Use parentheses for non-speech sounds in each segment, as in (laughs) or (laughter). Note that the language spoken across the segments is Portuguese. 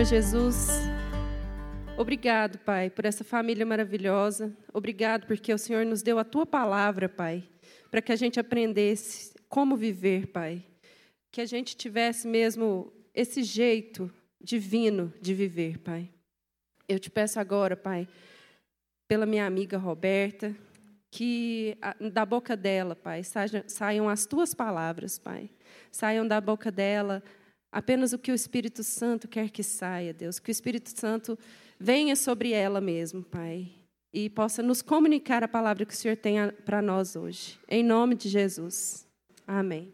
Senhor Jesus. Obrigado, Pai, por essa família maravilhosa. Obrigado porque o Senhor nos deu a tua palavra, Pai, para que a gente aprendesse como viver, Pai. Que a gente tivesse mesmo esse jeito divino de viver, Pai. Eu te peço agora, Pai, pela minha amiga Roberta, que da boca dela, Pai, saiam as tuas palavras, Pai. Saiam da boca dela apenas o que o Espírito Santo quer que saia, Deus. Que o Espírito Santo venha sobre ela mesmo, Pai. E possa nos comunicar a palavra que o Senhor tem para nós hoje. Em nome de Jesus. Amém.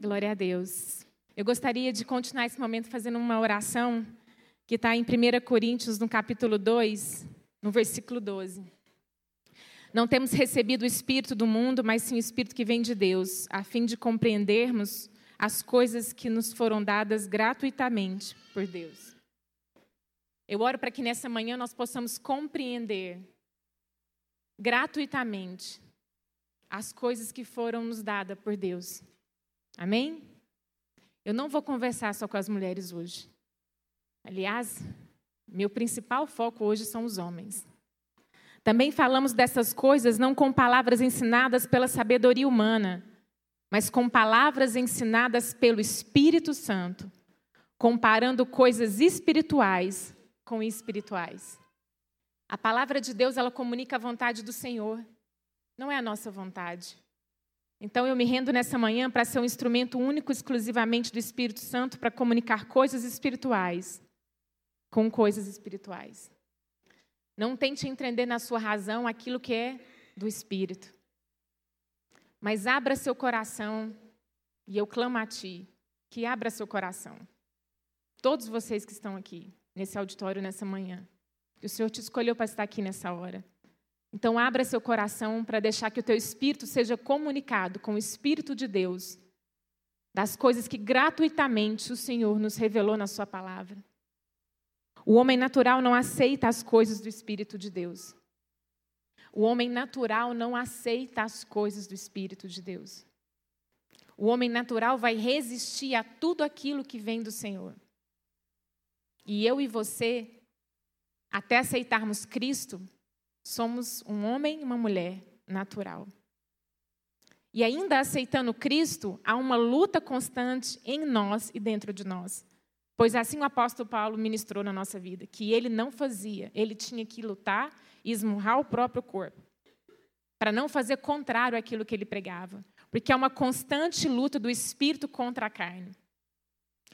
Glória a Deus. Eu gostaria de continuar esse momento fazendo uma oração que está em 1 Coríntios, no capítulo 2, no versículo 12. Não temos recebido o Espírito do mundo, mas sim o Espírito que vem de Deus, a fim de compreendermos as coisas que nos foram dadas gratuitamente por Deus. Eu oro para que nessa manhã nós possamos compreender gratuitamente as coisas que foram nos dadas por Deus. Amém? Eu não vou conversar só com as mulheres hoje. Aliás, meu principal foco hoje são os homens. Também falamos dessas coisas não com palavras ensinadas pela sabedoria humana, mas com palavras ensinadas pelo Espírito Santo, comparando coisas espirituais com espirituais. A palavra de Deus, ela comunica a vontade do Senhor, não é a nossa vontade. Então eu me rendo nessa manhã para ser um instrumento único exclusivamente do Espírito Santo para comunicar coisas espirituais com coisas espirituais. Não tente entender na sua razão aquilo que é do Espírito. Mas abra seu coração, e eu clamo a Ti, que abra seu coração. Todos vocês que estão aqui, nesse auditório nessa manhã, o Senhor te escolheu para estar aqui nessa hora. Então, abra seu coração para deixar que o teu espírito seja comunicado com o Espírito de Deus, das coisas que gratuitamente o Senhor nos revelou na Sua palavra. O homem natural não aceita as coisas do Espírito de Deus. O homem natural não aceita as coisas do Espírito de Deus. O homem natural vai resistir a tudo aquilo que vem do Senhor. E eu e você, até aceitarmos Cristo, somos um homem e uma mulher natural. E ainda aceitando Cristo, há uma luta constante em nós e dentro de nós. Pois assim o apóstolo Paulo ministrou na nossa vida, que ele não fazia, ele tinha que lutar e esmurrar o próprio corpo, para não fazer contrário àquilo que ele pregava, porque é uma constante luta do espírito contra a carne.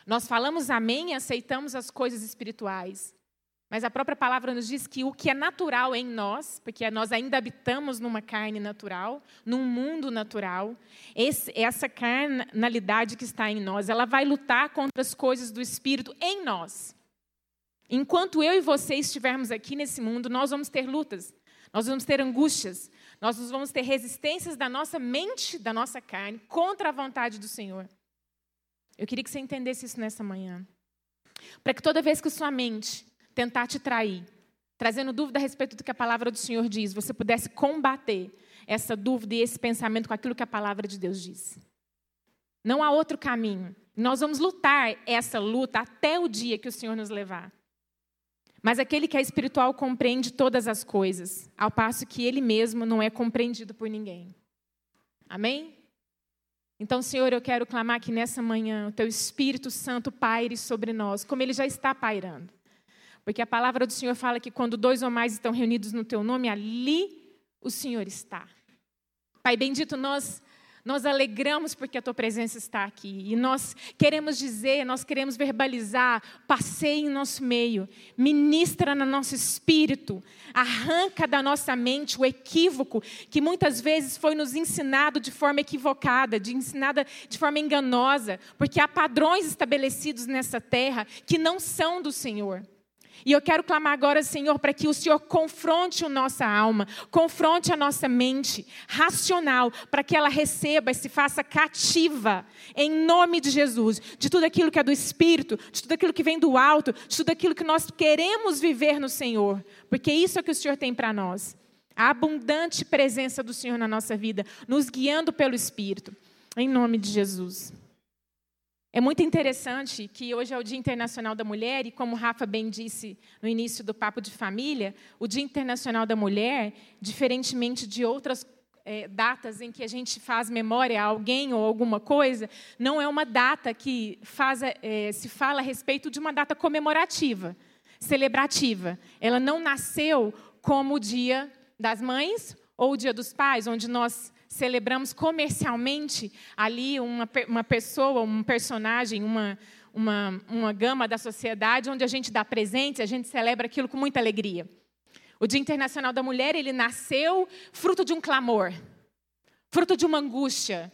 Nós falamos amém e aceitamos as coisas espirituais, mas a própria palavra nos diz que o que é natural em nós, porque nós ainda habitamos numa carne natural, num mundo natural, esse, essa carnalidade que está em nós, ela vai lutar contra as coisas do Espírito em nós. Enquanto eu e você estivermos aqui nesse mundo, nós vamos ter lutas, nós vamos ter angústias, nós vamos ter resistências da nossa mente, da nossa carne, contra a vontade do Senhor. Eu queria que você entendesse isso nessa manhã. Para que toda vez que sua mente tentar te trair, trazendo dúvida a respeito do que a palavra do Senhor diz, você pudesse combater essa dúvida e esse pensamento com aquilo que a palavra de Deus diz. Não há outro caminho. Nós vamos lutar essa luta até o dia que o Senhor nos levar. Mas aquele que é espiritual compreende todas as coisas, ao passo que ele mesmo não é compreendido por ninguém. Amém? Então, Senhor, eu quero clamar que nessa manhã o teu Espírito Santo paire sobre nós, como ele já está pairando. Porque a palavra do Senhor fala que quando dois ou mais estão reunidos no teu nome, ali o Senhor está. Pai bendito, nós nós alegramos porque a tua presença está aqui. E nós queremos dizer, nós queremos verbalizar, passeie em nosso meio, ministra no nosso espírito, arranca da nossa mente o equívoco que muitas vezes foi nos ensinado de forma equivocada, de ensinada de forma enganosa, porque há padrões estabelecidos nessa terra que não são do Senhor. E eu quero clamar agora, Senhor, para que o Senhor confronte a nossa alma, confronte a nossa mente racional, para que ela receba e se faça cativa, em nome de Jesus, de tudo aquilo que é do Espírito, de tudo aquilo que vem do alto, de tudo aquilo que nós queremos viver no Senhor, porque isso é o que o Senhor tem para nós. A abundante presença do Senhor na nossa vida, nos guiando pelo Espírito, em nome de Jesus. É muito interessante que hoje é o Dia Internacional da Mulher, e como Rafa bem disse no início do Papo de Família, o Dia Internacional da Mulher, diferentemente de outras é, datas em que a gente faz memória a alguém ou alguma coisa, não é uma data que faz, é, se fala a respeito de uma data comemorativa, celebrativa. Ela não nasceu como o Dia das Mães ou o Dia dos Pais, onde nós celebramos comercialmente ali uma, uma pessoa, um personagem, uma, uma, uma gama da sociedade, onde a gente dá presente, a gente celebra aquilo com muita alegria. O Dia Internacional da Mulher, ele nasceu fruto de um clamor, fruto de uma angústia.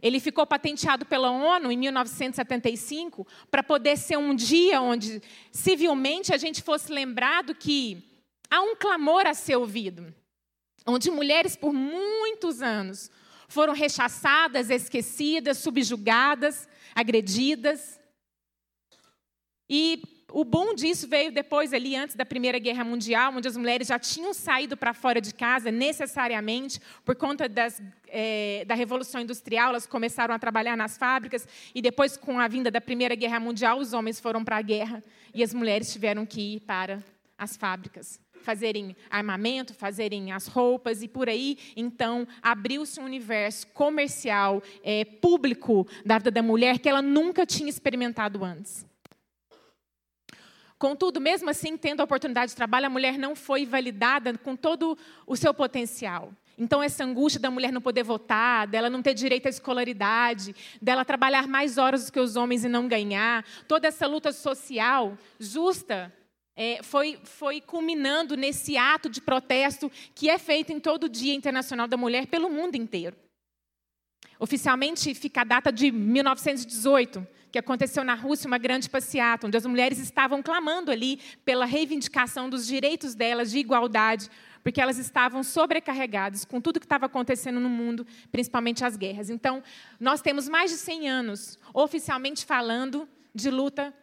Ele ficou patenteado pela ONU em 1975 para poder ser um dia onde, civilmente, a gente fosse lembrado que há um clamor a ser ouvido onde mulheres por muitos anos foram rechaçadas, esquecidas, subjugadas, agredidas. E o bom disso veio depois, ali antes da Primeira Guerra Mundial, onde as mulheres já tinham saído para fora de casa necessariamente por conta das, é, da Revolução Industrial, elas começaram a trabalhar nas fábricas e depois, com a vinda da Primeira Guerra Mundial, os homens foram para a guerra e as mulheres tiveram que ir para as fábricas fazerem armamento, fazerem as roupas e por aí. Então, abriu-se um universo comercial, é, público da vida da mulher que ela nunca tinha experimentado antes. Contudo, mesmo assim, tendo a oportunidade de trabalho, a mulher não foi validada com todo o seu potencial. Então, essa angústia da mulher não poder votar, dela não ter direito à escolaridade, dela trabalhar mais horas do que os homens e não ganhar, toda essa luta social justa é, foi, foi culminando nesse ato de protesto que é feito em todo o Dia Internacional da Mulher pelo mundo inteiro. Oficialmente fica a data de 1918, que aconteceu na Rússia uma grande passeata, onde as mulheres estavam clamando ali pela reivindicação dos direitos delas de igualdade, porque elas estavam sobrecarregadas com tudo que estava acontecendo no mundo, principalmente as guerras. Então, nós temos mais de 100 anos, oficialmente falando, de luta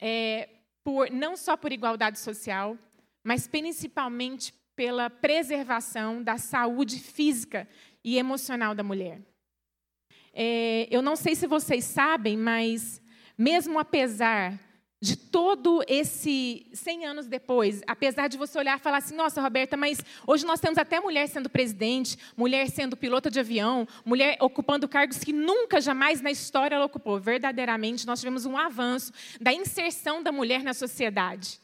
é, por, não só por igualdade social, mas principalmente pela preservação da saúde física e emocional da mulher. É, eu não sei se vocês sabem, mas mesmo apesar de todo esse 100 anos depois, apesar de você olhar e falar assim, nossa, Roberta, mas hoje nós temos até mulher sendo presidente, mulher sendo pilota de avião, mulher ocupando cargos que nunca, jamais na história ela ocupou. Verdadeiramente, nós tivemos um avanço da inserção da mulher na sociedade.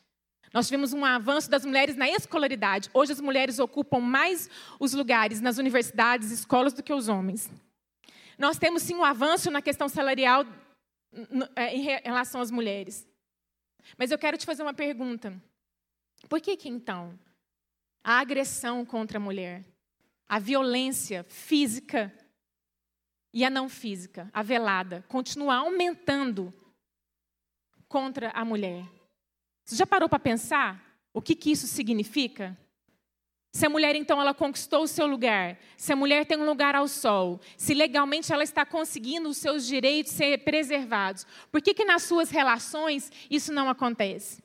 Nós tivemos um avanço das mulheres na escolaridade. Hoje as mulheres ocupam mais os lugares nas universidades, escolas do que os homens. Nós temos sim um avanço na questão salarial é, em relação às mulheres. Mas eu quero te fazer uma pergunta. Por que que então a agressão contra a mulher, a violência física e a não física, a velada, continua aumentando contra a mulher? Você já parou para pensar o que, que isso significa? Se a mulher, então, ela conquistou o seu lugar, se a mulher tem um lugar ao sol, se legalmente ela está conseguindo os seus direitos ser preservados, por que, que nas suas relações isso não acontece?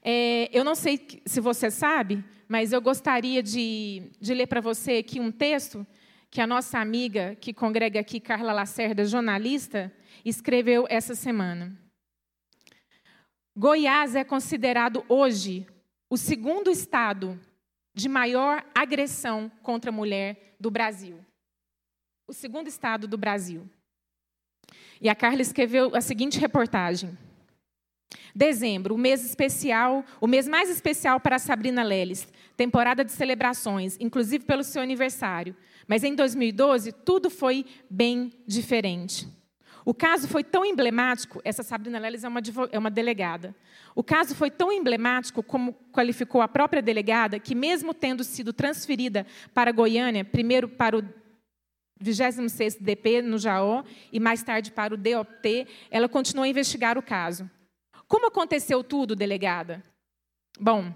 É, eu não sei se você sabe, mas eu gostaria de, de ler para você aqui um texto que a nossa amiga que congrega aqui, Carla Lacerda, jornalista, escreveu essa semana. Goiás é considerado hoje o segundo estado de maior agressão contra a mulher do Brasil. O segundo estado do Brasil. E a Carla escreveu a seguinte reportagem. Dezembro, o mês especial, o mês mais especial para Sabrina Leles, temporada de celebrações, inclusive pelo seu aniversário. Mas em 2012, tudo foi bem diferente. O caso foi tão emblemático, essa Sabrina Leles é uma, é uma delegada. O caso foi tão emblemático, como qualificou a própria delegada, que mesmo tendo sido transferida para Goiânia, primeiro para o 26º DP no Jaó e mais tarde para o DOT, ela continuou a investigar o caso. Como aconteceu tudo, delegada? Bom,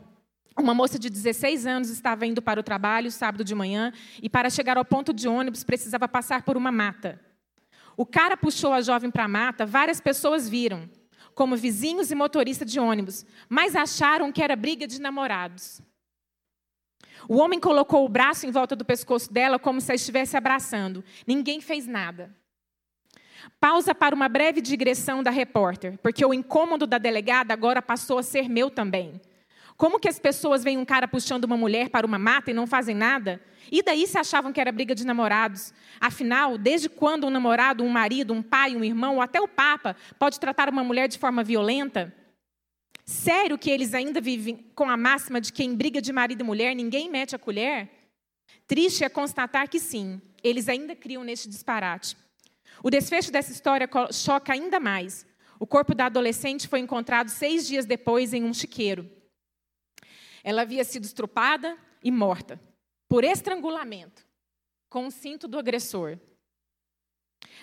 uma moça de 16 anos estava indo para o trabalho sábado de manhã e para chegar ao ponto de ônibus precisava passar por uma mata. O cara puxou a jovem para a mata, várias pessoas viram, como vizinhos e motorista de ônibus, mas acharam que era briga de namorados. O homem colocou o braço em volta do pescoço dela como se a estivesse abraçando. Ninguém fez nada. Pausa para uma breve digressão da repórter, porque o incômodo da delegada agora passou a ser meu também. Como que as pessoas veem um cara puxando uma mulher para uma mata e não fazem nada? E daí se achavam que era briga de namorados? Afinal, desde quando um namorado, um marido, um pai, um irmão ou até o papa pode tratar uma mulher de forma violenta? Sério que eles ainda vivem com a máxima de que em briga de marido e mulher ninguém mete a colher? Triste é constatar que sim, eles ainda criam neste disparate. O desfecho dessa história choca ainda mais. O corpo da adolescente foi encontrado seis dias depois em um chiqueiro. Ela havia sido estrupada e morta por estrangulamento com o cinto do agressor.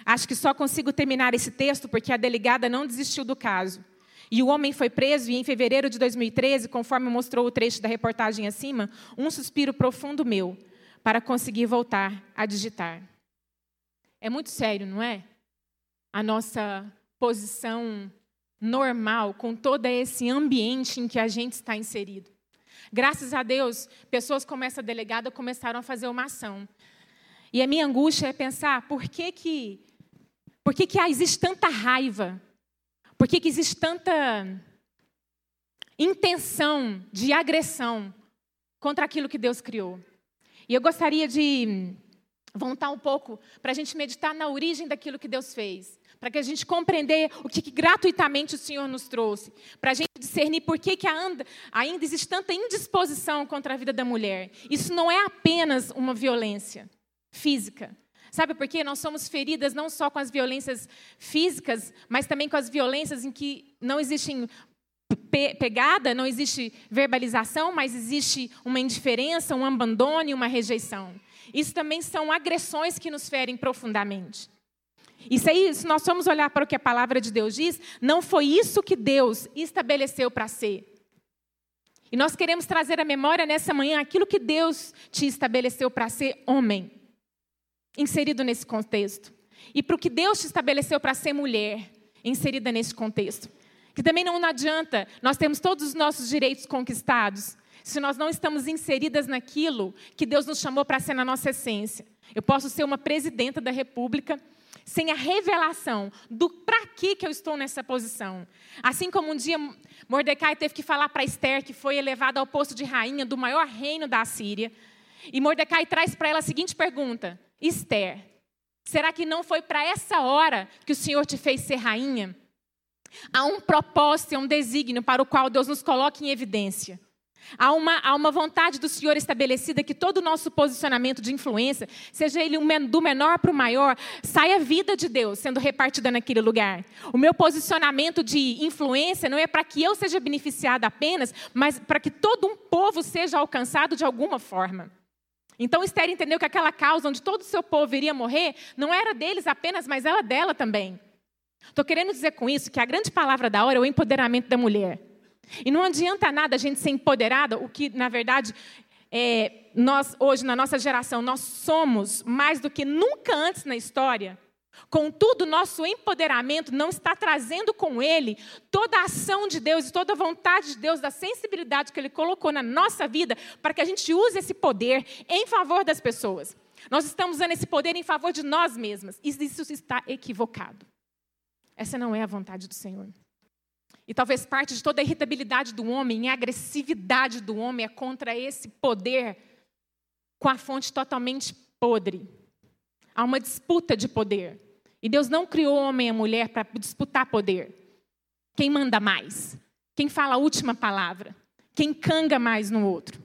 Acho que só consigo terminar esse texto porque a delegada não desistiu do caso. E o homem foi preso e em fevereiro de 2013, conforme mostrou o trecho da reportagem acima, um suspiro profundo meu para conseguir voltar a digitar. É muito sério, não é? A nossa posição normal com todo esse ambiente em que a gente está inserido. Graças a Deus, pessoas como essa delegada começaram a fazer uma ação. E a minha angústia é pensar por que que, por que, que existe tanta raiva? Por que, que existe tanta intenção de agressão contra aquilo que Deus criou? E eu gostaria de voltar um pouco para a gente meditar na origem daquilo que Deus fez, para que a gente compreender o que, que, gratuitamente o Senhor nos trouxe, para a gente discernir por que, que ainda, existe tanta indisposição contra a vida da mulher. Isso não é apenas uma violência física. Sabe por quê? Nós somos feridas não só com as violências físicas, mas também com as violências em que não existem pegada, não existe verbalização, mas existe uma indiferença, um abandono e uma rejeição. Isso também são agressões que nos ferem profundamente. Isso aí, se nós formos olhar para o que a palavra de Deus diz, não foi isso que Deus estabeleceu para ser. E nós queremos trazer à memória nessa manhã aquilo que Deus te estabeleceu para ser homem, inserido nesse contexto. E para o que Deus te estabeleceu para ser mulher, inserida nesse contexto. Que também não adianta, nós temos todos os nossos direitos conquistados, se nós não estamos inseridas naquilo que Deus nos chamou para ser na nossa essência. Eu posso ser uma presidenta da República sem a revelação do para que que eu estou nessa posição. Assim como um dia Mordecai teve que falar para Esther que foi elevada ao posto de rainha do maior reino da Síria, e Mordecai traz para ela a seguinte pergunta: Esther, será que não foi para essa hora que o Senhor te fez ser rainha? Há um propósito, um desígnio para o qual Deus nos coloca em evidência. Há uma, há uma vontade do Senhor estabelecida que todo o nosso posicionamento de influência, seja ele do menor para o maior, saia a vida de Deus sendo repartida naquele lugar. O meu posicionamento de influência não é para que eu seja beneficiada apenas, mas para que todo um povo seja alcançado de alguma forma. Então Esther entendeu que aquela causa onde todo o seu povo iria morrer não era deles apenas, mas era dela também. Estou querendo dizer com isso que a grande palavra da hora é o empoderamento da mulher. E não adianta nada a gente ser empoderada, o que, na verdade, é, nós, hoje, na nossa geração, nós somos mais do que nunca antes na história. Contudo, nosso empoderamento não está trazendo com ele toda a ação de Deus e toda a vontade de Deus, da sensibilidade que ele colocou na nossa vida, para que a gente use esse poder em favor das pessoas. Nós estamos usando esse poder em favor de nós mesmas. Isso está equivocado. Essa não é a vontade do Senhor. E talvez parte de toda a irritabilidade do homem, a agressividade do homem é contra esse poder com a fonte totalmente podre. Há uma disputa de poder. E Deus não criou homem e mulher para disputar poder. Quem manda mais? Quem fala a última palavra? Quem canga mais no outro?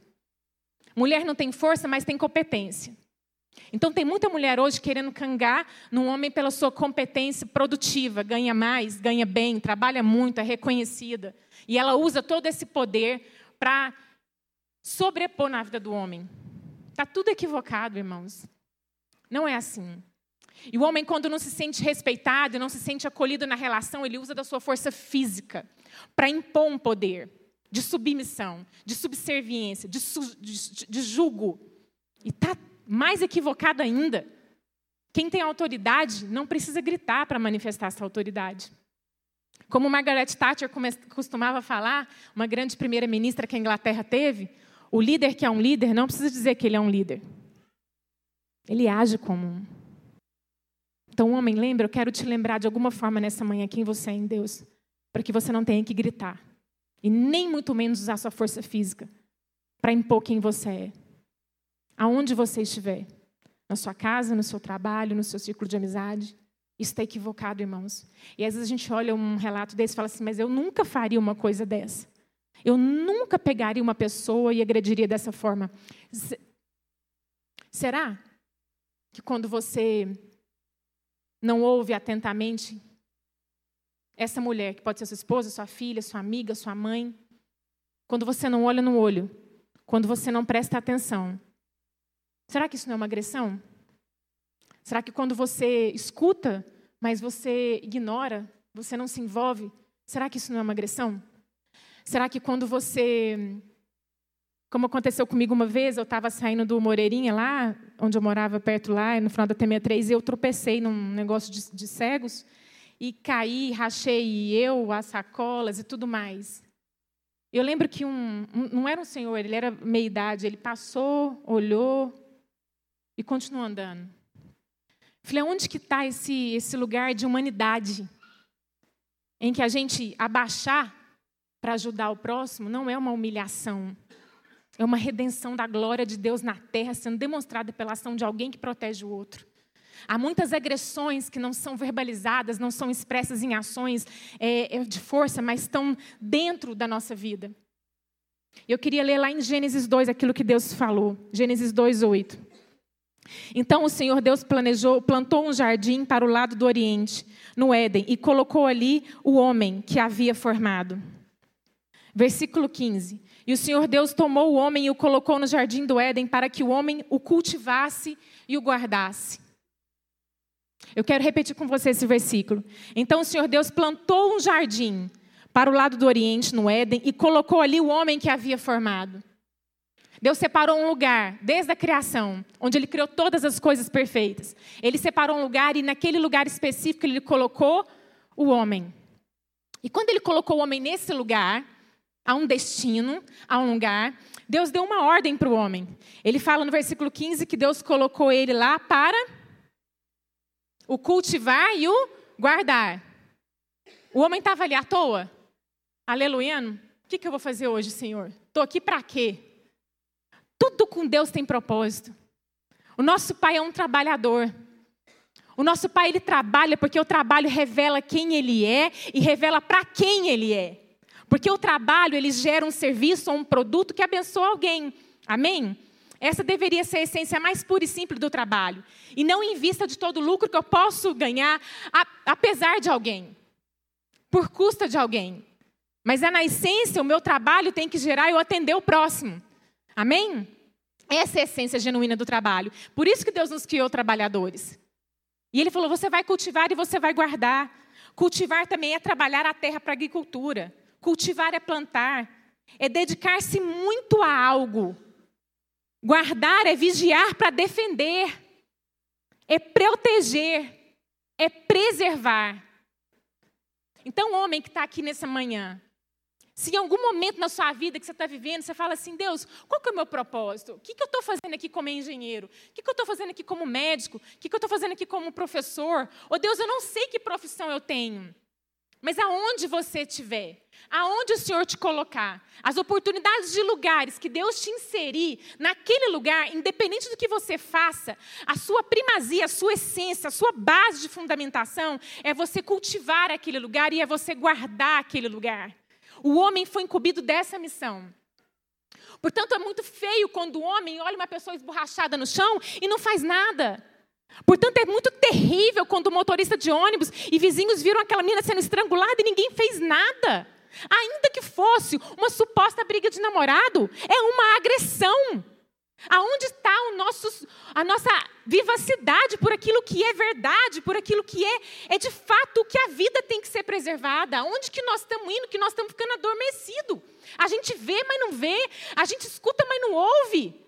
Mulher não tem força, mas tem competência. Então tem muita mulher hoje querendo cangar num homem pela sua competência produtiva, ganha mais, ganha bem, trabalha muito, é reconhecida. E ela usa todo esse poder para sobrepor na vida do homem. Está tudo equivocado, irmãos. Não é assim. E o homem, quando não se sente respeitado, não se sente acolhido na relação, ele usa da sua força física para impor um poder de submissão, de subserviência, de, su, de, de julgo. E está mais equivocado ainda, quem tem autoridade não precisa gritar para manifestar essa autoridade. Como Margaret Thatcher costumava falar, uma grande primeira-ministra que a Inglaterra teve, o líder que é um líder não precisa dizer que ele é um líder. Ele age como um. Então, homem, lembra, eu quero te lembrar de alguma forma nessa manhã quem você é em Deus, para que você não tenha que gritar e nem muito menos usar sua força física para impor quem você é. Aonde você estiver, na sua casa, no seu trabalho, no seu círculo de amizade, isso está equivocado, irmãos. E às vezes a gente olha um relato desse e fala assim, mas eu nunca faria uma coisa dessa. Eu nunca pegaria uma pessoa e agrediria dessa forma. Será que quando você não ouve atentamente essa mulher, que pode ser sua esposa, sua filha, sua amiga, sua mãe, quando você não olha no olho, quando você não presta atenção, será que isso não é uma agressão? Será que quando você escuta, mas você ignora, você não se envolve, será que isso não é uma agressão? Será que quando você como aconteceu comigo uma vez, eu estava saindo do Moreirinha lá, onde eu morava perto lá, no final da T63, e eu tropecei num negócio de, de cegos e caí, rachei eu, as sacolas e tudo mais. Eu lembro que um, um não era um senhor, ele era meia idade, ele passou, olhou e continuou andando. Falei, onde que está esse, esse lugar de humanidade? Em que a gente abaixar para ajudar o próximo não é uma humilhação, é uma redenção da glória de Deus na terra sendo demonstrada pela ação de alguém que protege o outro. Há muitas agressões que não são verbalizadas, não são expressas em ações é, é de força, mas estão dentro da nossa vida. Eu queria ler lá em Gênesis 2 aquilo que Deus falou. Gênesis 2, 8. Então o Senhor Deus planejou, plantou um jardim para o lado do Oriente, no Éden, e colocou ali o homem que havia formado. Versículo 15. E o Senhor Deus tomou o homem e o colocou no jardim do Éden para que o homem o cultivasse e o guardasse. Eu quero repetir com você esse versículo. Então o Senhor Deus plantou um jardim para o lado do Oriente, no Éden, e colocou ali o homem que havia formado. Deus separou um lugar, desde a criação, onde Ele criou todas as coisas perfeitas. Ele separou um lugar e naquele lugar específico Ele colocou o homem. E quando Ele colocou o homem nesse lugar, a um destino, a um lugar. Deus deu uma ordem para o homem. Ele fala no versículo 15 que Deus colocou ele lá para o cultivar e o guardar. O homem estava ali à toa. Aleluiano. O que, que eu vou fazer hoje, Senhor? Estou aqui para quê? Tudo com Deus tem propósito. O nosso pai é um trabalhador. O nosso pai ele trabalha porque o trabalho revela quem ele é e revela para quem ele é. Porque o trabalho, ele gera um serviço ou um produto que abençoa alguém. Amém? Essa deveria ser a essência mais pura e simples do trabalho. E não em vista de todo o lucro que eu posso ganhar, apesar de alguém, por custa de alguém. Mas é na essência, o meu trabalho tem que gerar eu atender o próximo. Amém? Essa é a essência genuína do trabalho. Por isso que Deus nos criou trabalhadores. E Ele falou: você vai cultivar e você vai guardar. Cultivar também é trabalhar a terra para a agricultura. Cultivar é plantar, é dedicar-se muito a algo. Guardar é vigiar para defender, é proteger, é preservar. Então, homem que está aqui nessa manhã, se em algum momento na sua vida que você está vivendo, você fala assim, Deus, qual que é o meu propósito? O que, que eu estou fazendo aqui como engenheiro? O que, que eu estou fazendo aqui como médico? O que, que eu estou fazendo aqui como professor? Oh, Deus, eu não sei que profissão eu tenho. Mas aonde você estiver, aonde o Senhor te colocar, as oportunidades de lugares que Deus te inserir naquele lugar, independente do que você faça, a sua primazia, a sua essência, a sua base de fundamentação é você cultivar aquele lugar e é você guardar aquele lugar. O homem foi incumbido dessa missão. Portanto, é muito feio quando o homem olha uma pessoa esborrachada no chão e não faz nada. Portanto, é muito terrível quando o motorista de ônibus e vizinhos viram aquela menina sendo estrangulada e ninguém fez nada. Ainda que fosse uma suposta briga de namorado, é uma agressão. Aonde está a nossa vivacidade por aquilo que é verdade, por aquilo que é, é de fato o que a vida tem que ser preservada? Aonde que nós estamos indo, que nós estamos ficando adormecidos? A gente vê, mas não vê. A gente escuta, mas não ouve.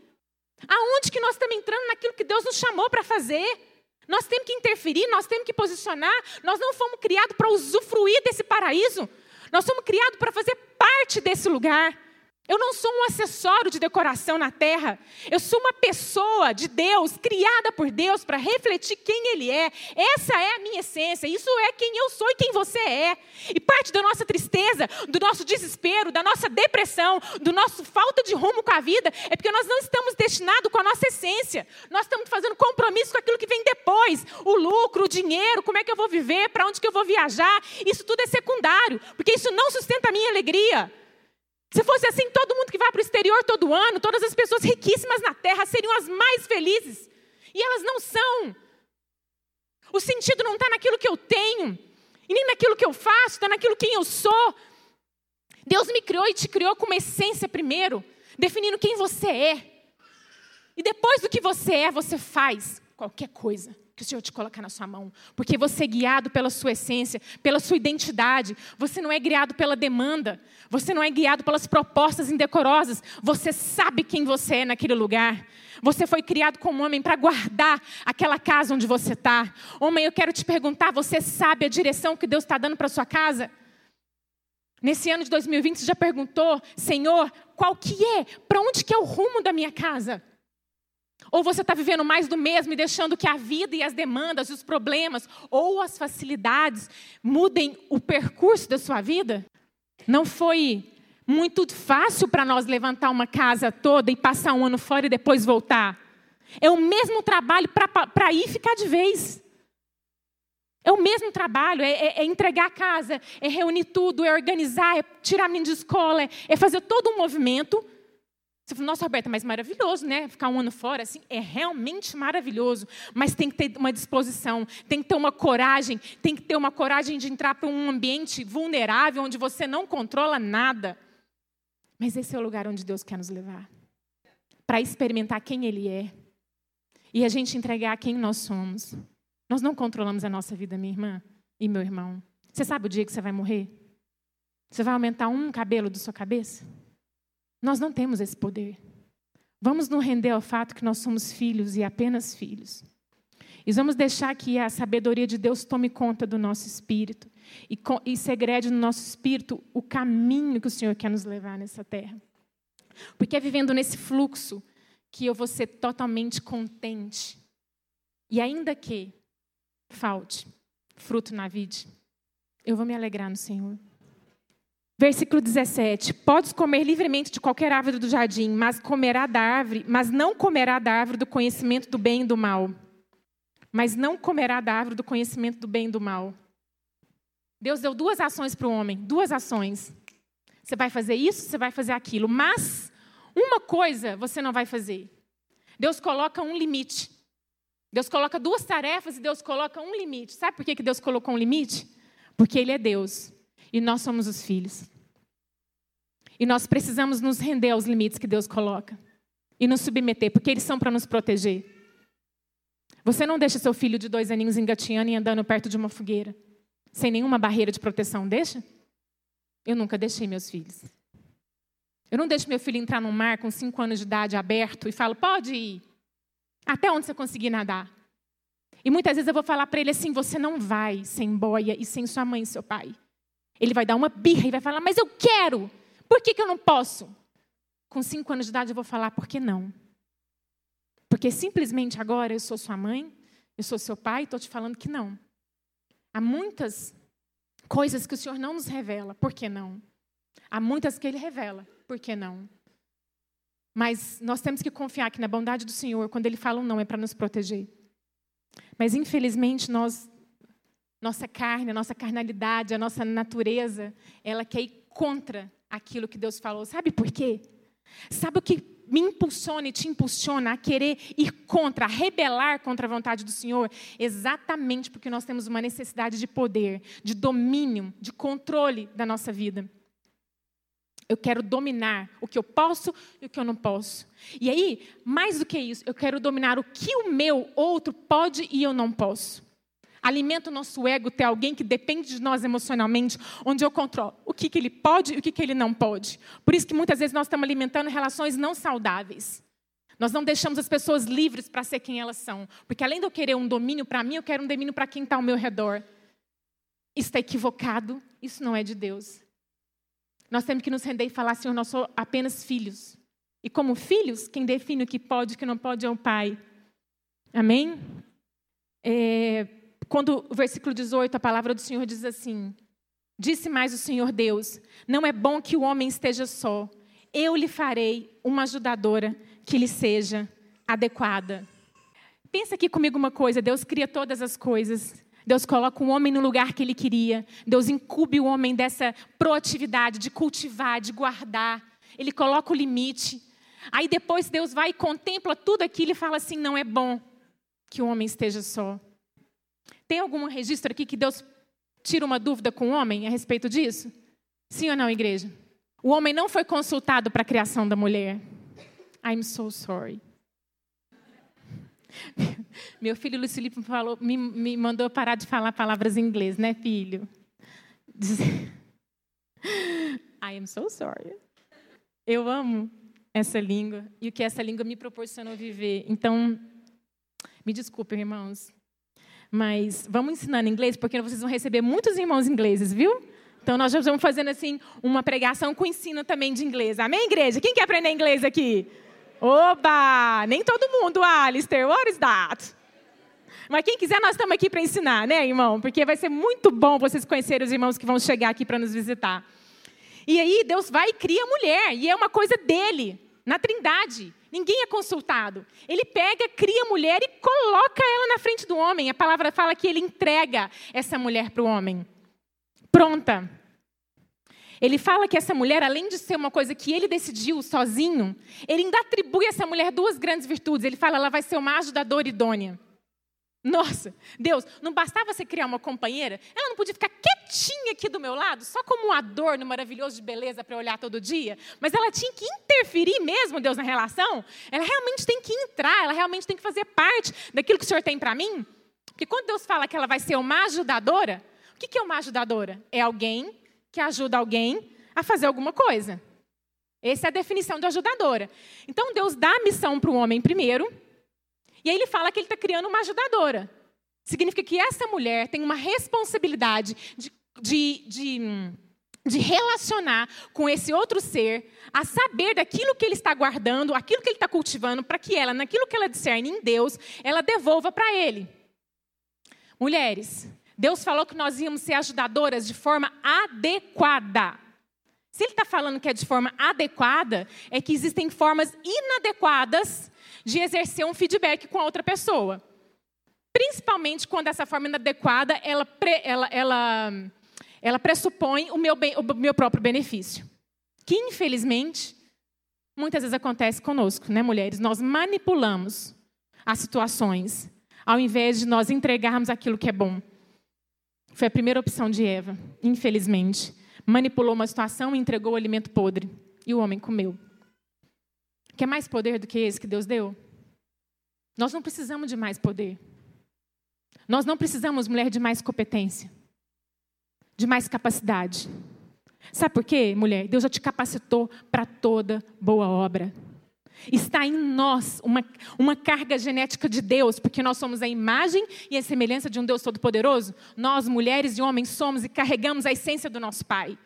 Aonde que nós estamos entrando naquilo que Deus nos chamou para fazer? Nós temos que interferir, nós temos que posicionar. Nós não fomos criados para usufruir desse paraíso. Nós somos criados para fazer parte desse lugar. Eu não sou um acessório de decoração na terra. Eu sou uma pessoa de Deus, criada por Deus para refletir quem Ele é. Essa é a minha essência. Isso é quem eu sou e quem você é. E parte da nossa tristeza, do nosso desespero, da nossa depressão, do nosso falta de rumo com a vida, é porque nós não estamos destinados com a nossa essência. Nós estamos fazendo compromisso com aquilo que vem depois. O lucro, o dinheiro, como é que eu vou viver, para onde que eu vou viajar. Isso tudo é secundário, porque isso não sustenta a minha alegria. Se fosse assim, todo mundo que vai para o exterior todo ano, todas as pessoas riquíssimas na terra seriam as mais felizes. E elas não são. O sentido não está naquilo que eu tenho, e nem naquilo que eu faço, está naquilo quem eu sou. Deus me criou e te criou com uma essência primeiro, definindo quem você é. E depois do que você é, você faz qualquer coisa que o Senhor te colocar na sua mão, porque você é guiado pela sua essência, pela sua identidade. Você não é guiado pela demanda, você não é guiado pelas propostas indecorosas. Você sabe quem você é naquele lugar. Você foi criado como homem para guardar aquela casa onde você está. Homem, eu quero te perguntar: você sabe a direção que Deus está dando para sua casa? Nesse ano de 2020, você já perguntou, Senhor, qual que é? Para onde que é o rumo da minha casa? Ou você está vivendo mais do mesmo e deixando que a vida e as demandas, os problemas ou as facilidades mudem o percurso da sua vida? Não foi muito fácil para nós levantar uma casa toda e passar um ano fora e depois voltar. É o mesmo trabalho para ir ficar de vez. É o mesmo trabalho, é, é, é, entregar a casa, é reunir tudo, é organizar, é tirar a menina de escola, é, é fazer todo um movimento você fala, nossa, Roberta, mas maravilhoso, né? Ficar um ano fora, assim, é realmente maravilhoso. Mas tem que ter uma disposição, tem que ter uma coragem, tem que ter uma coragem de entrar para um ambiente vulnerável, onde você não controla nada. Mas esse é o lugar onde Deus quer nos levar para experimentar quem Ele é e a gente entregar quem nós somos. Nós não controlamos a nossa vida, minha irmã e meu irmão. Você sabe o dia que você vai morrer? Você vai aumentar um cabelo da sua cabeça? Nós não temos esse poder. Vamos nos render ao fato que nós somos filhos e apenas filhos. E vamos deixar que a sabedoria de Deus tome conta do nosso espírito e, e segrede no nosso espírito o caminho que o Senhor quer nos levar nessa terra. Porque é vivendo nesse fluxo que eu vou ser totalmente contente. E ainda que falte fruto na vida, eu vou me alegrar no Senhor. Versículo 17: Podes comer livremente de qualquer árvore do jardim, mas comerá da árvore, mas não comerá da árvore do conhecimento do bem e do mal. Mas não comerá da árvore do conhecimento do bem e do mal. Deus deu duas ações para o homem, duas ações. Você vai fazer isso, você vai fazer aquilo, mas uma coisa você não vai fazer. Deus coloca um limite. Deus coloca duas tarefas e Deus coloca um limite. Sabe por que Deus colocou um limite? Porque Ele é Deus. E nós somos os filhos. E nós precisamos nos render aos limites que Deus coloca. E nos submeter, porque eles são para nos proteger. Você não deixa seu filho de dois aninhos engatinhando e andando perto de uma fogueira, sem nenhuma barreira de proteção, deixa? Eu nunca deixei meus filhos. Eu não deixo meu filho entrar num mar com cinco anos de idade aberto e falo, pode ir. Até onde você conseguir nadar. E muitas vezes eu vou falar para ele assim: você não vai sem boia e sem sua mãe e seu pai. Ele vai dar uma birra e vai falar, mas eu quero. Por que, que eu não posso? Com cinco anos de idade eu vou falar, por que não? Porque simplesmente agora eu sou sua mãe, eu sou seu pai e estou te falando que não. Há muitas coisas que o Senhor não nos revela, por que não? Há muitas que Ele revela, por que não? Mas nós temos que confiar que na bondade do Senhor, quando Ele fala um não, é para nos proteger. Mas infelizmente nós nossa carne, a nossa carnalidade, a nossa natureza, ela quer ir contra aquilo que Deus falou. Sabe por quê? Sabe o que me impulsiona e te impulsiona a querer ir contra, a rebelar contra a vontade do Senhor? Exatamente porque nós temos uma necessidade de poder, de domínio, de controle da nossa vida. Eu quero dominar o que eu posso e o que eu não posso. E aí, mais do que isso, eu quero dominar o que o meu outro pode e eu não posso alimenta o nosso ego ter alguém que depende de nós emocionalmente, onde eu controlo o que, que ele pode e o que, que ele não pode. Por isso que muitas vezes nós estamos alimentando relações não saudáveis. Nós não deixamos as pessoas livres para ser quem elas são. Porque além de eu querer um domínio para mim, eu quero um domínio para quem está ao meu redor. Isso está equivocado, isso não é de Deus. nós temos que nos render e falar, Senhor, nós somos apenas filhos. E como filhos, quem define o que pode e o que não pode é o Pai. Amém? É, quando o versículo 18, a palavra do Senhor diz assim: Disse mais o Senhor Deus: Não é bom que o homem esteja só. Eu lhe farei uma ajudadora que lhe seja adequada. Pensa aqui comigo uma coisa: Deus cria todas as coisas. Deus coloca o homem no lugar que ele queria. Deus incube o homem dessa proatividade de cultivar, de guardar. Ele coloca o limite. Aí depois Deus vai e contempla tudo aquilo e fala assim: não é bom que o homem esteja só. Tem algum registro aqui que Deus tira uma dúvida com o homem a respeito disso? Sim ou não, igreja? O homem não foi consultado para a criação da mulher. I'm so sorry. (laughs) Meu filho Luiz falou, me, me mandou parar de falar palavras em inglês, né, filho? (laughs) I am so sorry. Eu amo essa língua e o que essa língua me proporcionou viver. Então, me desculpem, irmãos, mas vamos ensinando inglês, porque vocês vão receber muitos irmãos ingleses, viu? Então, nós já estamos fazendo assim uma pregação com ensino também de inglês. Amém, igreja? Quem quer aprender inglês aqui? Oba! Nem todo mundo, Alistair. What is that? Mas quem quiser, nós estamos aqui para ensinar, né, irmão? Porque vai ser muito bom vocês conhecerem os irmãos que vão chegar aqui para nos visitar. E aí, Deus vai e cria a mulher, e é uma coisa dele, na trindade. Ninguém é consultado. Ele pega, cria a mulher e coloca ela na frente do homem. A palavra fala que ele entrega essa mulher para o homem. Pronta. Ele fala que essa mulher, além de ser uma coisa que ele decidiu sozinho, ele ainda atribui a essa mulher duas grandes virtudes. Ele fala, ela vai ser uma ajudadora idônea. Nossa, Deus, não bastava você criar uma companheira, ela não podia ficar quietinha aqui do meu lado, só como um adorno maravilhoso de beleza para olhar todo dia, mas ela tinha que interferir mesmo, Deus, na relação. Ela realmente tem que entrar, ela realmente tem que fazer parte daquilo que o Senhor tem para mim. Porque quando Deus fala que ela vai ser uma ajudadora, o que é uma ajudadora? É alguém que ajuda alguém a fazer alguma coisa. Essa é a definição de ajudadora. Então Deus dá a missão para o homem primeiro, e aí ele fala que ele está criando uma ajudadora. Significa que essa mulher tem uma responsabilidade de, de, de, de relacionar com esse outro ser, a saber daquilo que ele está guardando, aquilo que ele está cultivando, para que ela, naquilo que ela discerne em Deus, ela devolva para ele. Mulheres, Deus falou que nós íamos ser ajudadoras de forma adequada. Se ele está falando que é de forma adequada, é que existem formas inadequadas de exercer um feedback com a outra pessoa. Principalmente quando essa forma inadequada, ela, ela, ela, ela pressupõe o meu, bem, o meu próprio benefício. Que, infelizmente, muitas vezes acontece conosco, né, mulheres? Nós manipulamos as situações, ao invés de nós entregarmos aquilo que é bom. Foi a primeira opção de Eva, infelizmente. Manipulou uma situação e entregou o alimento podre. E o homem comeu. Quer mais poder do que esse que Deus deu? Nós não precisamos de mais poder. Nós não precisamos, mulher, de mais competência, de mais capacidade. Sabe por quê, mulher? Deus já te capacitou para toda boa obra. Está em nós uma, uma carga genética de Deus, porque nós somos a imagem e a semelhança de um Deus Todo-Poderoso. Nós, mulheres e homens, somos e carregamos a essência do nosso Pai.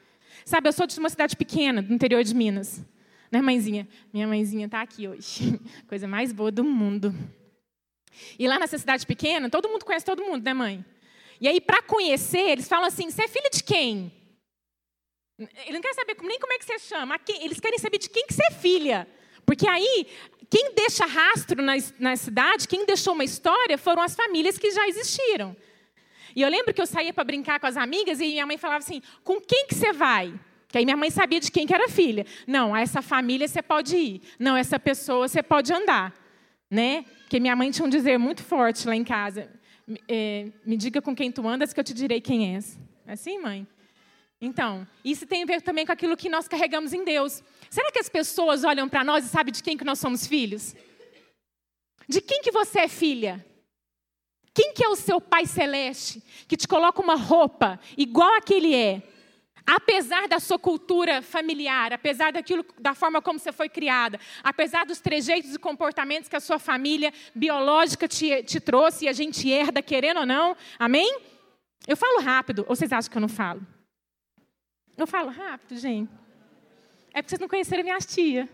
Sabe, eu sou de uma cidade pequena, do interior de Minas. Né, mãezinha? Minha mãezinha está aqui hoje. (laughs) Coisa mais boa do mundo. E lá nessa cidade pequena, todo mundo conhece todo mundo, né, mãe? E aí, para conhecer, eles falam assim: você é filha de quem? Ele não quer saber nem como é que você chama. Eles querem saber de quem que você é filha. Porque aí, quem deixa rastro na, na cidade, quem deixou uma história, foram as famílias que já existiram. E eu lembro que eu saía para brincar com as amigas e minha mãe falava assim: com quem que você vai? Que aí minha mãe sabia de quem que era filha. Não, essa família você pode ir. Não, essa pessoa você pode andar. Né? Porque minha mãe tinha um dizer muito forte lá em casa. É, me diga com quem tu andas que eu te direi quem és. É assim, mãe? Então, isso tem a ver também com aquilo que nós carregamos em Deus. Será que as pessoas olham para nós e sabem de quem que nós somos filhos? De quem que você é filha? Quem que é o seu Pai Celeste que te coloca uma roupa igual a que Ele é? apesar da sua cultura familiar, apesar daquilo, da forma como você foi criada, apesar dos trejeitos e comportamentos que a sua família biológica te, te trouxe e a gente herda, querendo ou não, amém? Eu falo rápido, ou vocês acham que eu não falo? Eu falo rápido, gente. É porque vocês não conheceram minhas tia.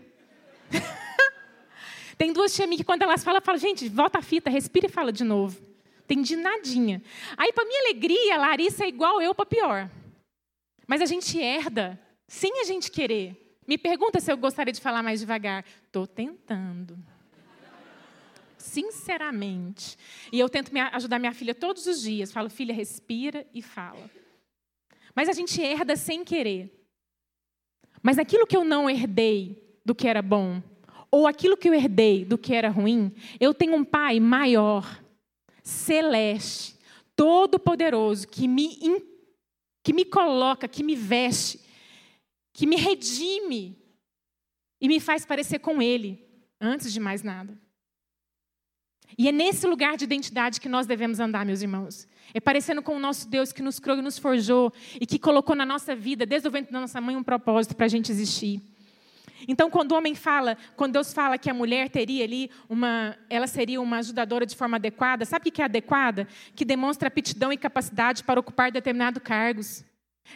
(laughs) Tem duas tias minhas que quando elas falam, falo, gente, volta a fita, respira e fala de novo. Entendi nadinha. Aí, para minha alegria, Larissa é igual eu para pior. Mas a gente herda, sem a gente querer. Me pergunta se eu gostaria de falar mais devagar. Estou tentando. Sinceramente. E eu tento ajudar minha filha todos os dias. Falo, filha, respira e fala. Mas a gente herda sem querer. Mas aquilo que eu não herdei do que era bom, ou aquilo que eu herdei do que era ruim, eu tenho um pai maior, celeste, todo-poderoso, que me, que me coloca, que me veste, que me redime e me faz parecer com ele, antes de mais nada. E é nesse lugar de identidade que nós devemos andar, meus irmãos. É parecendo com o nosso Deus que nos criou e nos forjou e que colocou na nossa vida, desde o ventre da nossa mãe, um propósito para a gente existir. Então, quando o homem fala, quando Deus fala que a mulher teria ali uma, ela seria uma ajudadora de forma adequada, sabe o que é adequada? Que demonstra aptidão e capacidade para ocupar determinados cargos.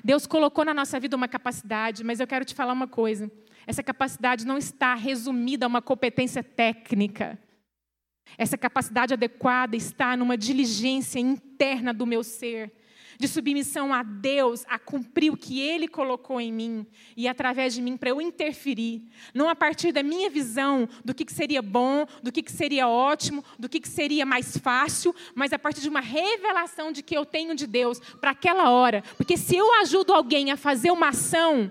Deus colocou na nossa vida uma capacidade, mas eu quero te falar uma coisa. Essa capacidade não está resumida a uma competência técnica. Essa capacidade adequada está numa diligência interna do meu ser, de submissão a Deus, a cumprir o que Ele colocou em mim e através de mim para eu interferir, não a partir da minha visão do que, seria bom, do que, seria ótimo, do que, seria mais fácil, mas a partir de uma revelação de que eu tenho de Deus para aquela hora. Porque se eu ajudo alguém a fazer uma ação,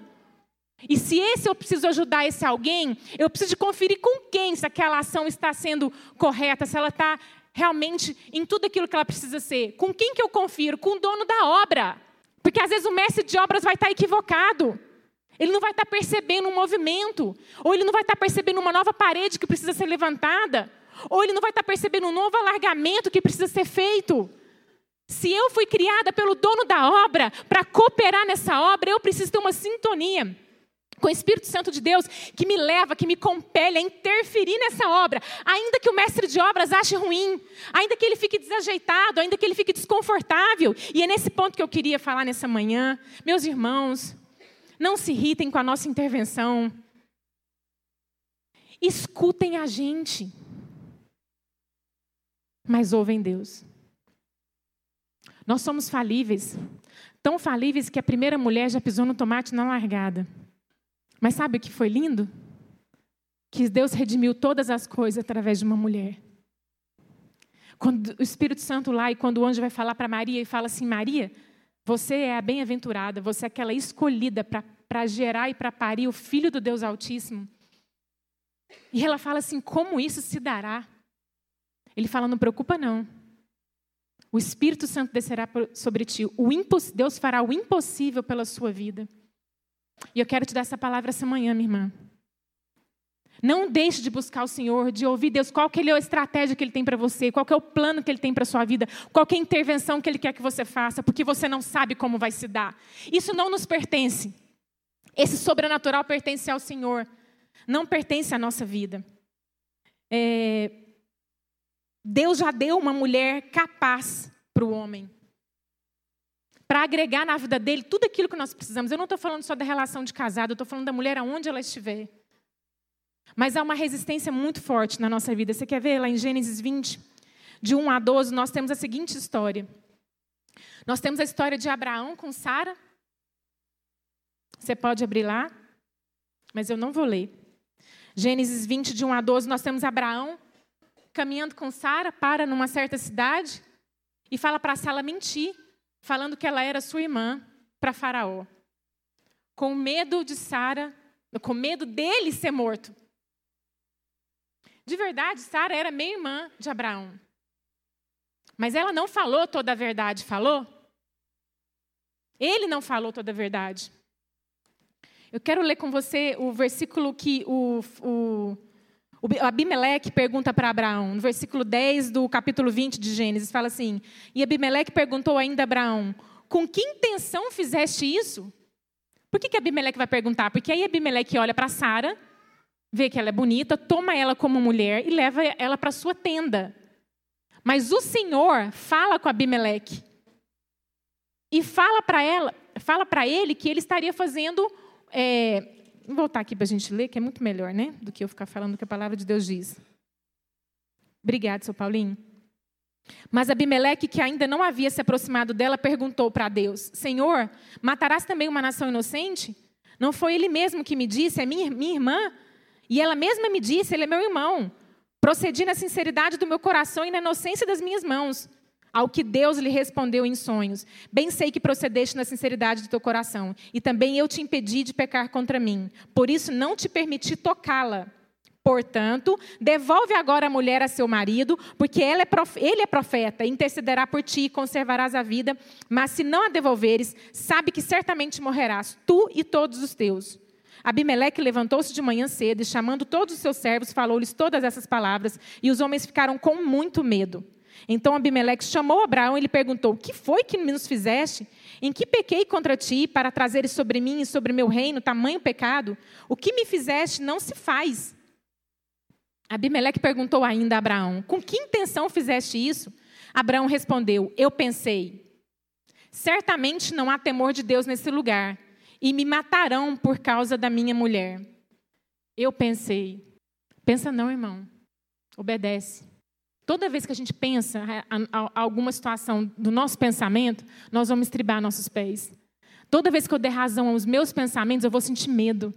e se esse eu preciso ajudar esse alguém, eu preciso conferir com quem se aquela ação está sendo correta, se ela está realmente em tudo aquilo que ela precisa ser. Com quem que eu confiro? Com o dono da obra. Porque às vezes o mestre de obras vai estar equivocado. Ele não vai estar percebendo um movimento, ou ele não vai estar percebendo uma nova parede que precisa ser levantada, ou ele não vai estar percebendo um novo alargamento que precisa ser feito. Se eu fui criada pelo dono da obra para cooperar nessa obra, eu preciso ter uma sintonia com o Espírito Santo de Deus que me leva, que me compele a interferir nessa obra, ainda que o mestre de obras ache ruim, ainda que ele fique desajeitado, ainda que ele fique desconfortável. E é nesse ponto que eu queria falar nessa manhã. Meus irmãos, não se irritem com a nossa intervenção. Escutem a gente, mas ouvem Deus. Nós somos falíveis, tão falíveis que a primeira mulher já pisou no tomate na largada. Mas sabe o que foi lindo? Que Deus redimiu todas as coisas através de uma mulher. Quando o Espírito Santo lá e quando o anjo vai falar para Maria e fala assim: Maria, você é a bem-aventurada, você é aquela escolhida para gerar e para parir o filho do Deus Altíssimo. E ela fala assim: como isso se dará? Ele fala: não preocupa não. O Espírito Santo descerá sobre ti. Deus fará o impossível pela sua vida. E eu quero te dar essa palavra essa manhã, minha irmã. Não deixe de buscar o Senhor, de ouvir Deus, qual que é a estratégia que Ele tem para você, qual que é o plano que Ele tem para a sua vida, qual que é a intervenção que Ele quer que você faça, porque você não sabe como vai se dar. Isso não nos pertence. Esse sobrenatural pertence ao Senhor, não pertence à nossa vida. É... Deus já deu uma mulher capaz para o homem para agregar na vida dele tudo aquilo que nós precisamos. Eu não estou falando só da relação de casado, eu estou falando da mulher aonde ela estiver. Mas há uma resistência muito forte na nossa vida. Você quer ver lá em Gênesis 20, de 1 a 12, nós temos a seguinte história. Nós temos a história de Abraão com Sara. Você pode abrir lá, mas eu não vou ler. Gênesis 20, de 1 a 12, nós temos Abraão caminhando com Sara, para numa certa cidade e fala para Sara mentir falando que ela era sua irmã para Faraó. Com medo de Sara, com medo dele ser morto. De verdade, Sara era meia irmã de Abraão. Mas ela não falou toda a verdade, falou? Ele não falou toda a verdade. Eu quero ler com você o versículo que o, o, Abimeleque pergunta para Abraão, no versículo 10 do capítulo 20 de Gênesis, fala assim: E Abimeleque perguntou ainda a Abraão: Com que intenção fizeste isso? Por que, que Abimeleque vai perguntar? Porque aí Abimeleque olha para Sara, vê que ela é bonita, toma ela como mulher e leva ela para sua tenda. Mas o Senhor fala com Abimeleque e fala para ela, fala para ele que ele estaria fazendo é, Vou voltar aqui para a gente ler, que é muito melhor, né? Do que eu ficar falando o que a palavra de Deus diz. Obrigado, seu Paulinho. Mas Abimeleque, que ainda não havia se aproximado dela, perguntou para Deus: Senhor, matarás também uma nação inocente? Não foi ele mesmo que me disse, é minha, minha irmã? E ela mesma me disse, ele é meu irmão. Procedi na sinceridade do meu coração e na inocência das minhas mãos. Ao que Deus lhe respondeu em sonhos: Bem sei que procedeste na sinceridade do teu coração, e também eu te impedi de pecar contra mim. Por isso não te permiti tocá-la. Portanto, devolve agora a mulher a seu marido, porque é ele é profeta, intercederá por ti e conservarás a vida. Mas se não a devolveres, sabe que certamente morrerás, tu e todos os teus. Abimeleque levantou-se de manhã cedo e, chamando todos os seus servos, falou-lhes todas essas palavras, e os homens ficaram com muito medo. Então Abimeleque chamou Abraão e lhe perguntou: Que foi que nos fizeste? Em que pequei contra ti para trazeres sobre mim e sobre meu reino tamanho pecado? O que me fizeste não se faz. Abimeleque perguntou ainda a Abraão: Com que intenção fizeste isso? Abraão respondeu: Eu pensei. Certamente não há temor de Deus nesse lugar, e me matarão por causa da minha mulher. Eu pensei. Pensa não, irmão. Obedece. Toda vez que a gente pensa alguma situação do nosso pensamento, nós vamos estribar nossos pés. Toda vez que eu der razão aos meus pensamentos, eu vou sentir medo.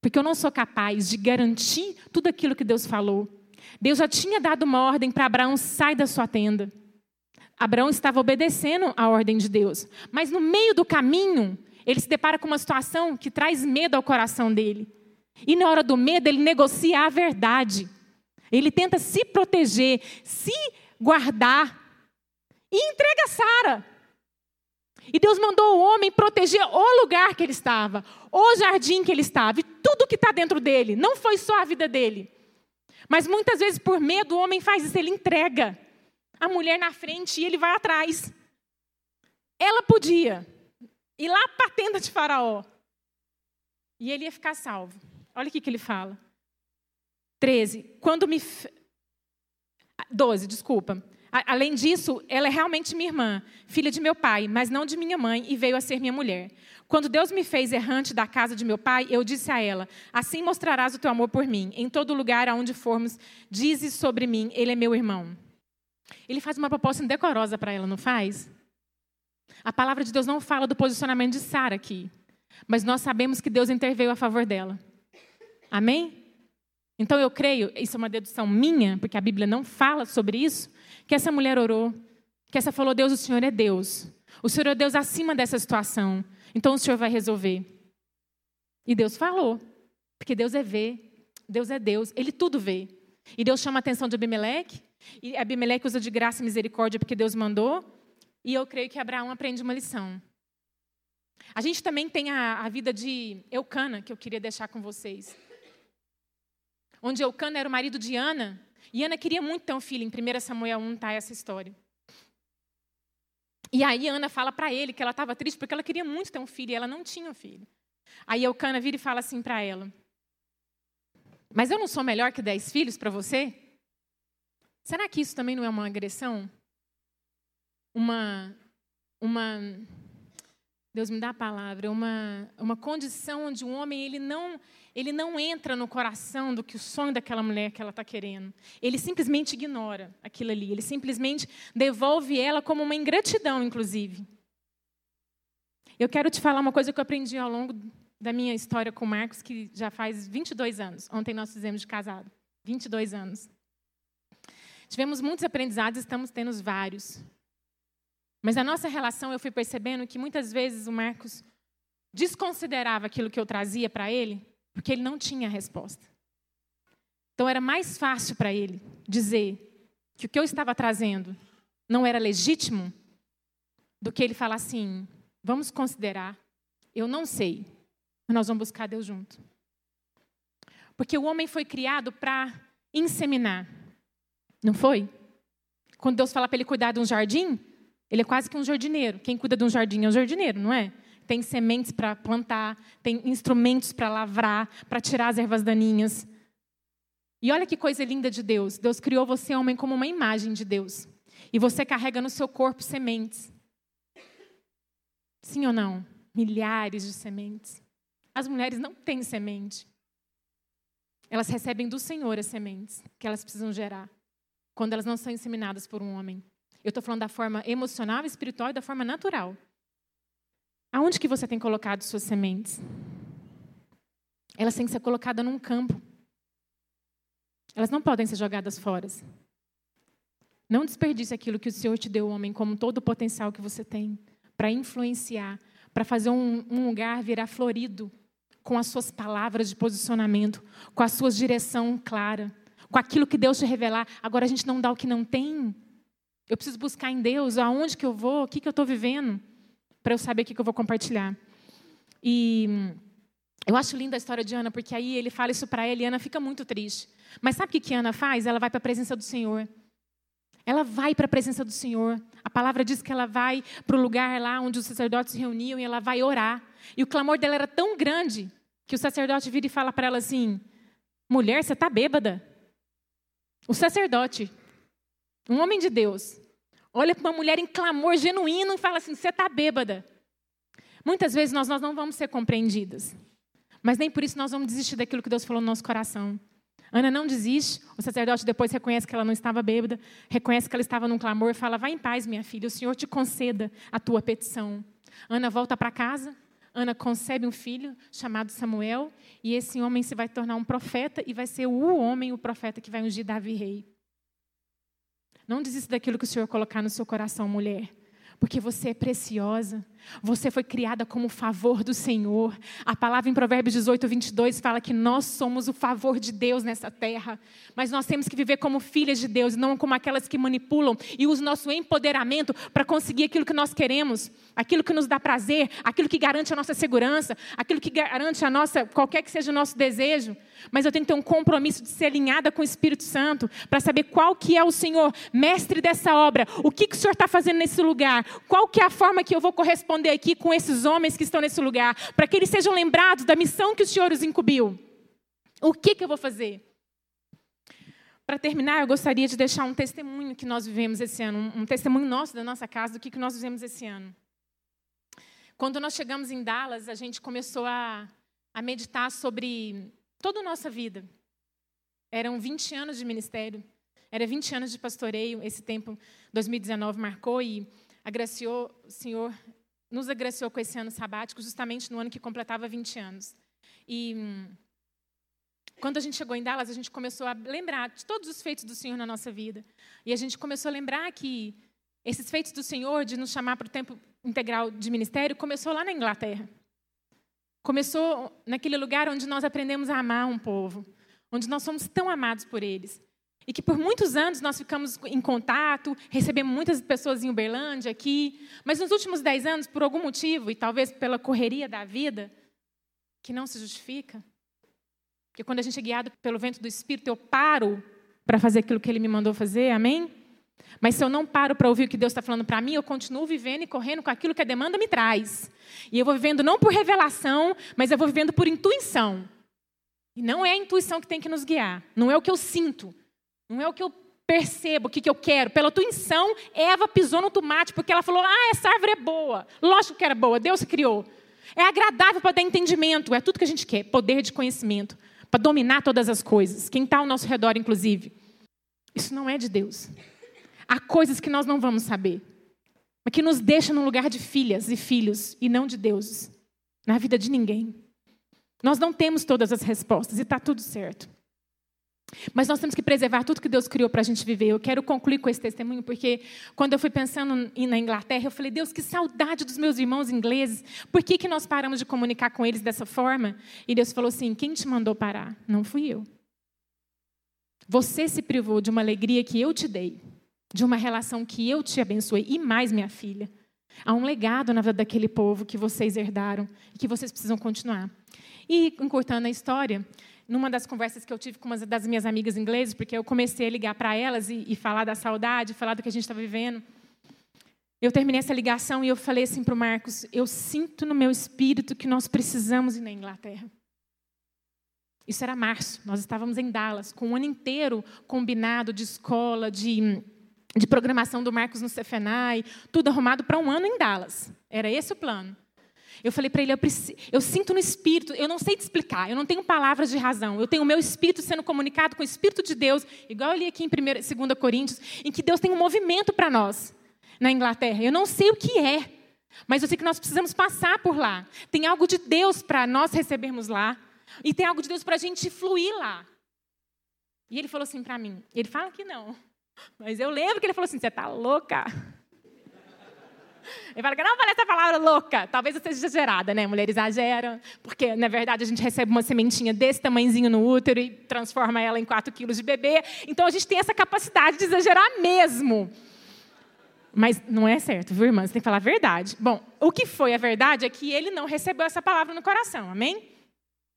Porque eu não sou capaz de garantir tudo aquilo que Deus falou. Deus já tinha dado uma ordem para Abraão: sai da sua tenda. Abraão estava obedecendo a ordem de Deus. Mas no meio do caminho, ele se depara com uma situação que traz medo ao coração dele. E na hora do medo, ele negocia a verdade. Ele tenta se proteger, se guardar. E entrega Sara. E Deus mandou o homem proteger o lugar que ele estava, o jardim que ele estava, e tudo que está dentro dele. Não foi só a vida dele. Mas muitas vezes, por medo, o homem faz isso, ele entrega a mulher na frente e ele vai atrás. Ela podia ir lá para a tenda de Faraó. E ele ia ficar salvo. Olha o que ele fala. 13. Quando me. 12, desculpa. Além disso, ela é realmente minha irmã, filha de meu pai, mas não de minha mãe, e veio a ser minha mulher. Quando Deus me fez errante da casa de meu pai, eu disse a ela: Assim mostrarás o teu amor por mim. Em todo lugar aonde formos, dizes sobre mim: Ele é meu irmão. Ele faz uma proposta indecorosa para ela, não faz? A palavra de Deus não fala do posicionamento de Sara aqui, mas nós sabemos que Deus interveio a favor dela. Amém? Então eu creio, isso é uma dedução minha, porque a Bíblia não fala sobre isso, que essa mulher orou, que essa falou: Deus, o Senhor é Deus. O Senhor é Deus acima dessa situação. Então o Senhor vai resolver. E Deus falou, porque Deus é ver, Deus é Deus, Ele tudo vê. E Deus chama a atenção de Abimeleque, e Abimeleque usa de graça e misericórdia porque Deus mandou, e eu creio que Abraão aprende uma lição. A gente também tem a, a vida de Eucana, que eu queria deixar com vocês onde Eucana era o marido de Ana, e Ana queria muito ter um filho. Em 1 Samuel 1 está essa história. E aí Ana fala para ele que ela estava triste porque ela queria muito ter um filho e ela não tinha um filho. Aí Eucana vira e fala assim para ela: Mas eu não sou melhor que dez filhos para você? Será que isso também não é uma agressão? Uma, uma Deus me dá a palavra, uma, uma condição onde o homem ele não, ele não entra no coração do que o sonho daquela mulher que ela está querendo. Ele simplesmente ignora aquilo ali. Ele simplesmente devolve ela como uma ingratidão, inclusive. Eu quero te falar uma coisa que eu aprendi ao longo da minha história com o Marcos, que já faz 22 anos. Ontem nós fizemos de casado. 22 anos. Tivemos muitos aprendizados, estamos tendo vários. Mas a nossa relação, eu fui percebendo que muitas vezes o Marcos desconsiderava aquilo que eu trazia para ele, porque ele não tinha a resposta. Então era mais fácil para ele dizer que o que eu estava trazendo não era legítimo do que ele falar assim: vamos considerar, eu não sei, mas nós vamos buscar Deus junto. Porque o homem foi criado para inseminar, não foi? Quando Deus fala para ele cuidar de um jardim, ele é quase que um jardineiro. Quem cuida de um jardim é um jardineiro, não é? Tem sementes para plantar, tem instrumentos para lavrar, para tirar as ervas daninhas. E olha que coisa linda de Deus. Deus criou você, homem, como uma imagem de Deus. E você carrega no seu corpo sementes. Sim ou não? Milhares de sementes. as mulheres não têm semente. Elas recebem do Senhor as sementes que elas precisam gerar, quando elas não são inseminadas por um homem. Eu estou falando da forma emocional, espiritual e da forma natural. Aonde que você tem colocado suas sementes? Elas têm que ser colocadas num campo. Elas não podem ser jogadas fora. Não desperdice aquilo que o Senhor te deu, homem, como todo o potencial que você tem para influenciar, para fazer um, um, lugar virar florido com as suas palavras de posicionamento, com a sua direção clara, com aquilo que Deus te revelar. Agora a gente não dá o que não tem. Eu preciso buscar em Deus aonde que eu vou, o que, que eu estou vivendo, para eu saber o que, que eu vou compartilhar. E eu acho linda a história de Ana, porque aí ele fala isso para ela e Ana fica muito triste. Mas sabe o que, que Ana faz? Ela vai para a presença do Senhor. Ela vai para a presença do Senhor. A palavra diz que ela vai para o lugar lá onde os sacerdotes se reuniam e ela vai orar. E o clamor dela era tão grande que o sacerdote vira e fala para ela assim: mulher, você está bêbada. O sacerdote, um homem de Deus, olha para uma mulher em clamor genuíno e fala assim: você está bêbada. Muitas vezes nós, nós não vamos ser compreendidas, mas nem por isso nós vamos desistir daquilo que Deus falou no nosso coração. Ana não desiste. O sacerdote depois reconhece que ela não estava bêbada, reconhece que ela estava num clamor e fala: Vai em paz, minha filha, o Senhor te conceda a tua petição. Ana volta para casa. Ana concebe um filho chamado Samuel, e esse homem se vai tornar um profeta e vai ser o homem, o profeta que vai ungir Davi rei. Não desista daquilo que o Senhor colocar no seu coração, mulher porque você é preciosa. Você foi criada como favor do Senhor. A palavra em Provérbios 18, 22 fala que nós somos o favor de Deus nessa terra. Mas nós temos que viver como filhas de Deus, não como aquelas que manipulam e usam nosso empoderamento para conseguir aquilo que nós queremos, aquilo que nos dá prazer, aquilo que garante a nossa segurança, aquilo que garante a nossa, qualquer que seja o nosso desejo. Mas eu tenho que ter um compromisso de ser alinhada com o Espírito Santo para saber qual que é o Senhor, mestre dessa obra, o que, que o Senhor está fazendo nesse lugar, qual que é a forma que eu vou corresponder aqui com esses homens que estão nesse lugar, para que eles sejam lembrados da missão que o Senhor os incumbiu. O que, que eu vou fazer? Para terminar, eu gostaria de deixar um testemunho que nós vivemos esse ano, um testemunho nosso da nossa casa do que, que nós vivemos esse ano. Quando nós chegamos em Dallas, a gente começou a, a meditar sobre toda a nossa vida. Eram 20 anos de ministério, era 20 anos de pastoreio, esse tempo, 2019 marcou e agraciou, o Senhor nos agraciou com esse ano sabático, justamente no ano que completava 20 anos. E quando a gente chegou em Dallas, a gente começou a lembrar de todos os feitos do Senhor na nossa vida. E a gente começou a lembrar que esses feitos do Senhor, de nos chamar para o tempo integral de ministério, começou lá na Inglaterra. Começou naquele lugar onde nós aprendemos a amar um povo, onde nós somos tão amados por eles. E que por muitos anos nós ficamos em contato, recebemos muitas pessoas em Uberlândia aqui, mas nos últimos dez anos, por algum motivo, e talvez pela correria da vida, que não se justifica, porque quando a gente é guiado pelo vento do Espírito, eu paro para fazer aquilo que Ele me mandou fazer, amém? Mas se eu não paro para ouvir o que Deus está falando para mim, eu continuo vivendo e correndo com aquilo que a demanda me traz. E eu vou vivendo não por revelação, mas eu vou vivendo por intuição. E não é a intuição que tem que nos guiar, não é o que eu sinto, não é o que eu percebo, o que, que eu quero. Pela intuição, Eva pisou no tomate porque ela falou: Ah, essa árvore é boa. Lógico que era boa, Deus criou. É agradável para dar entendimento, é tudo que a gente quer poder de conhecimento, para dominar todas as coisas, quem está ao nosso redor, inclusive. Isso não é de Deus. Há coisas que nós não vamos saber, mas que nos deixa no lugar de filhas e filhos e não de deuses, na vida de ninguém. Nós não temos todas as respostas e está tudo certo. Mas nós temos que preservar tudo que Deus criou para a gente viver. Eu quero concluir com esse testemunho, porque quando eu fui pensando em na Inglaterra, eu falei, Deus, que saudade dos meus irmãos ingleses. Por que, que nós paramos de comunicar com eles dessa forma? E Deus falou assim: quem te mandou parar? Não fui eu. Você se privou de uma alegria que eu te dei, de uma relação que eu te abençoei. E mais, minha filha, há um legado na vida daquele povo que vocês herdaram e que vocês precisam continuar. E, encurtando a história, numa das conversas que eu tive com uma das minhas amigas inglesas, porque eu comecei a ligar para elas e, e, falar da saudade, falar do que a gente está vivendo. Eu terminei essa ligação e eu falei assim para o Marcos: eu sinto no meu espírito que nós precisamos ir na Inglaterra. Isso era março, nós estávamos em Dallas, com um ano inteiro combinado de escola, de, de programação do Marcos no Cefenai, tudo arrumado para um ano em Dallas. Era esse o plano. Eu falei para ele, eu, preciso, eu, sinto no espírito, eu não sei te explicar, eu não tenho palavras de razão. Eu tenho o meu espírito sendo comunicado com o espírito de Deus, igual eu li aqui em 2 Coríntios, em que Deus tem um movimento para nós na Inglaterra. Eu não sei o que é, mas eu sei que nós precisamos passar por lá. Tem algo de Deus para nós recebermos lá, e tem algo de Deus para a gente fluir lá. E ele falou assim para mim, ele fala que não, mas eu lembro que ele falou assim: você está louca? Ele fala que não falei essa palavra louca. Talvez eu seja exagerada, né? Mulher exagera, porque na verdade a gente recebe uma sementinha desse tamanhozinho no útero e transforma ela em 4 quilos de bebê. Então a gente tem essa capacidade de exagerar mesmo. Mas não é certo, viu, irmã? Você tem que falar a verdade. Bom, o que foi a verdade é que ele não recebeu essa palavra no coração, amém?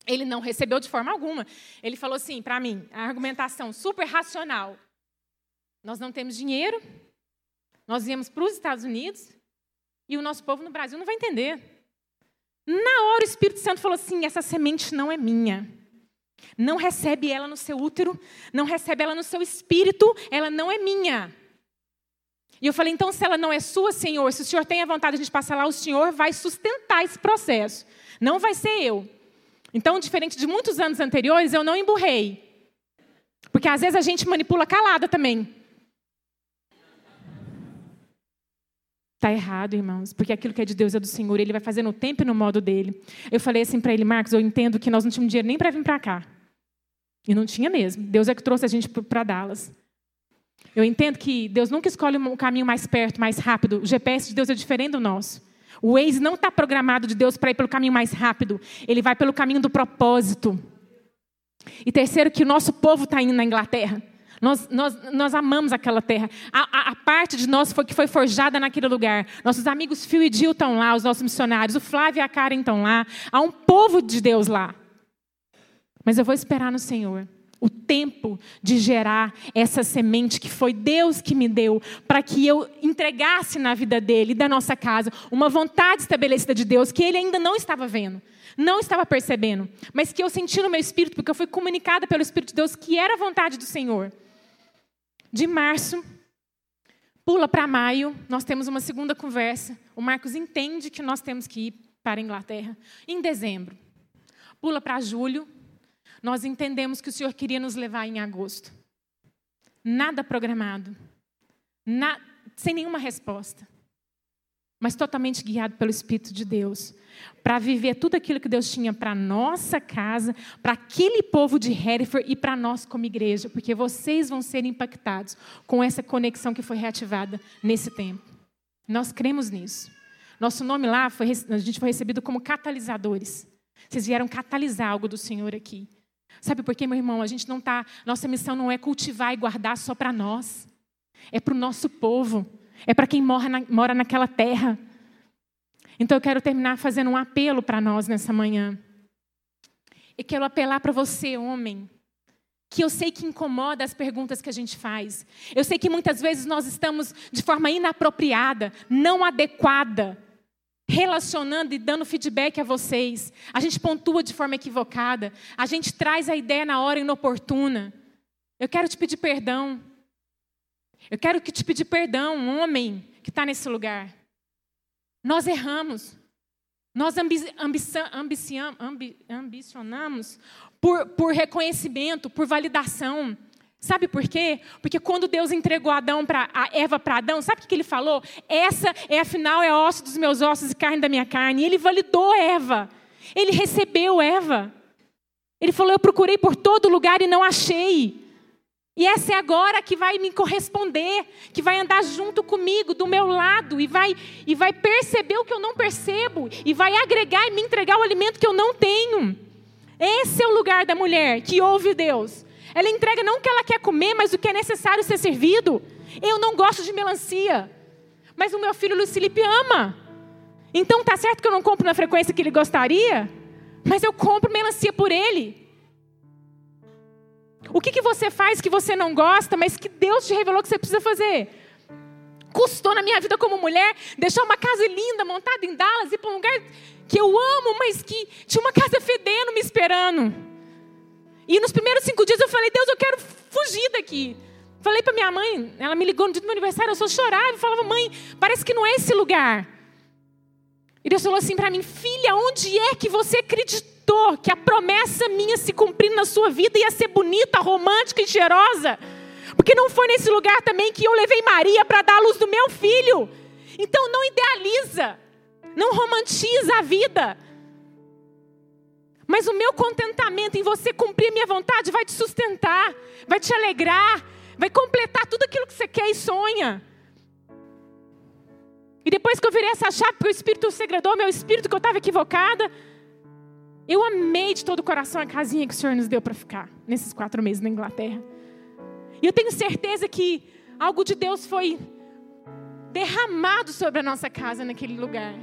Ele não recebeu de forma alguma. Ele falou assim para mim, a argumentação super racional. Nós não temos dinheiro, nós viemos para os Estados Unidos, e o nosso povo no Brasil não vai entender. Na hora o Espírito Santo falou assim: essa semente não é minha. Não recebe ela no seu útero, não recebe ela no seu espírito, ela não é minha. E eu falei: então, se ela não é sua, Senhor, se o Senhor tem a vontade de a gente passar lá, o Senhor vai sustentar esse processo. Não vai ser eu. Então, diferente de muitos anos anteriores, eu não emburrei. Porque às vezes a gente manipula calada também. Está errado, irmãos, porque aquilo que é de Deus é do Senhor, Ele vai fazer no tempo e no modo dele. Eu falei assim para ele, Marcos, eu entendo que nós não tínhamos dinheiro nem para vir para cá. E não tinha mesmo. Deus é que trouxe a gente para Dallas. Eu entendo que Deus nunca escolhe um caminho mais perto, mais rápido. O GPS de Deus é diferente do nosso. O Waze não está programado de Deus para ir pelo caminho mais rápido. Ele vai pelo caminho do propósito. E terceiro, que o nosso povo está indo na Inglaterra. Nós, nós, nós amamos aquela terra. A, a, a, parte de nós foi, que foi forjada naquele lugar. Nossos amigos Phil e Jill estão lá, os nossos missionários. O Flávio e a Karen estão lá. Há um povo de Deus lá. Mas eu vou esperar no Senhor. O tempo de gerar essa semente que foi Deus que me deu, para que eu entregasse na vida dele e da nossa casa uma vontade estabelecida de Deus que ele ainda não estava vendo não estava percebendo, mas que eu senti no meu espírito, porque eu fui comunicada pelo Espírito de Deus que era a vontade do Senhor de março, pula para maio, nós temos uma segunda conversa. O Marcos entende que nós temos que ir para a Inglaterra. Em dezembro, pula para julho, nós entendemos que o Senhor queria nos levar em agosto. Nada programado, na, sem nenhuma resposta mas totalmente guiado pelo Espírito de Deus, para viver tudo aquilo que Deus tinha para nossa casa, para aquele povo de Hereford e para nós como igreja, porque vocês vão ser impactados com essa conexão que foi reativada nesse tempo. Nós cremos nisso. Nosso nome lá, foi, a gente foi recebido como catalisadores. Vocês vieram catalisar algo do Senhor aqui. Sabe por quê, meu irmão? A gente não tá. Nossa missão não é cultivar e guardar só para nós. É para o nosso povo. É para quem mora, na, mora naquela terra. Então eu quero terminar fazendo um apelo para nós nessa manhã. E quero apelar para você, homem, que eu sei que incomoda as perguntas que a gente faz. Eu sei que muitas vezes nós estamos de forma inapropriada, não adequada, relacionando e dando feedback a vocês. A gente pontua de forma equivocada, a gente traz a ideia na hora inoportuna. Eu quero te pedir perdão. Eu quero te pedir perdão, homem que está nesse lugar. Nós erramos. Nós ambi ambi ambicionamos por, por reconhecimento, por validação. Sabe por quê? Porque quando Deus entregou Adão pra, a Eva para Adão, sabe o que ele falou? Essa é afinal é osso dos meus ossos e carne da minha carne. E ele validou Eva. Ele recebeu Eva. Ele falou: Eu procurei por todo lugar e não achei. E essa é agora que vai me corresponder, que vai andar junto comigo, do meu lado, e vai, e vai perceber o que eu não percebo, e vai agregar e me entregar o alimento que eu não tenho. Esse é o lugar da mulher que ouve Deus. Ela entrega não o que ela quer comer, mas o que é necessário ser servido. Eu não gosto de melancia, mas o meu filho Luiz Felipe ama. Então tá certo que eu não compro na frequência que ele gostaria, mas eu compro melancia por ele. O que, que você faz que você não gosta, mas que Deus te revelou que você precisa fazer? Custou na minha vida como mulher deixar uma casa linda montada em Dallas e para um lugar que eu amo, mas que tinha uma casa fedendo me esperando. E nos primeiros cinco dias eu falei, Deus, eu quero fugir daqui. Falei para minha mãe, ela me ligou no dia do meu aniversário, eu só chorava e falava, mãe, parece que não é esse lugar. E Deus falou assim para mim: Filha, onde é que você acreditou que a promessa minha se cumprindo na sua vida ia ser bonita, romântica e cheirosa? Porque não foi nesse lugar também que eu levei Maria para dar a luz do meu filho. Então não idealiza, não romantiza a vida. Mas o meu contentamento em você cumprir a minha vontade vai te sustentar, vai te alegrar, vai completar tudo aquilo que você quer e sonha. E depois que eu virei essa chave, porque o Espírito segredou meu espírito, que eu estava equivocada, eu amei de todo o coração a casinha que o Senhor nos deu para ficar nesses quatro meses na Inglaterra. E eu tenho certeza que algo de Deus foi derramado sobre a nossa casa naquele lugar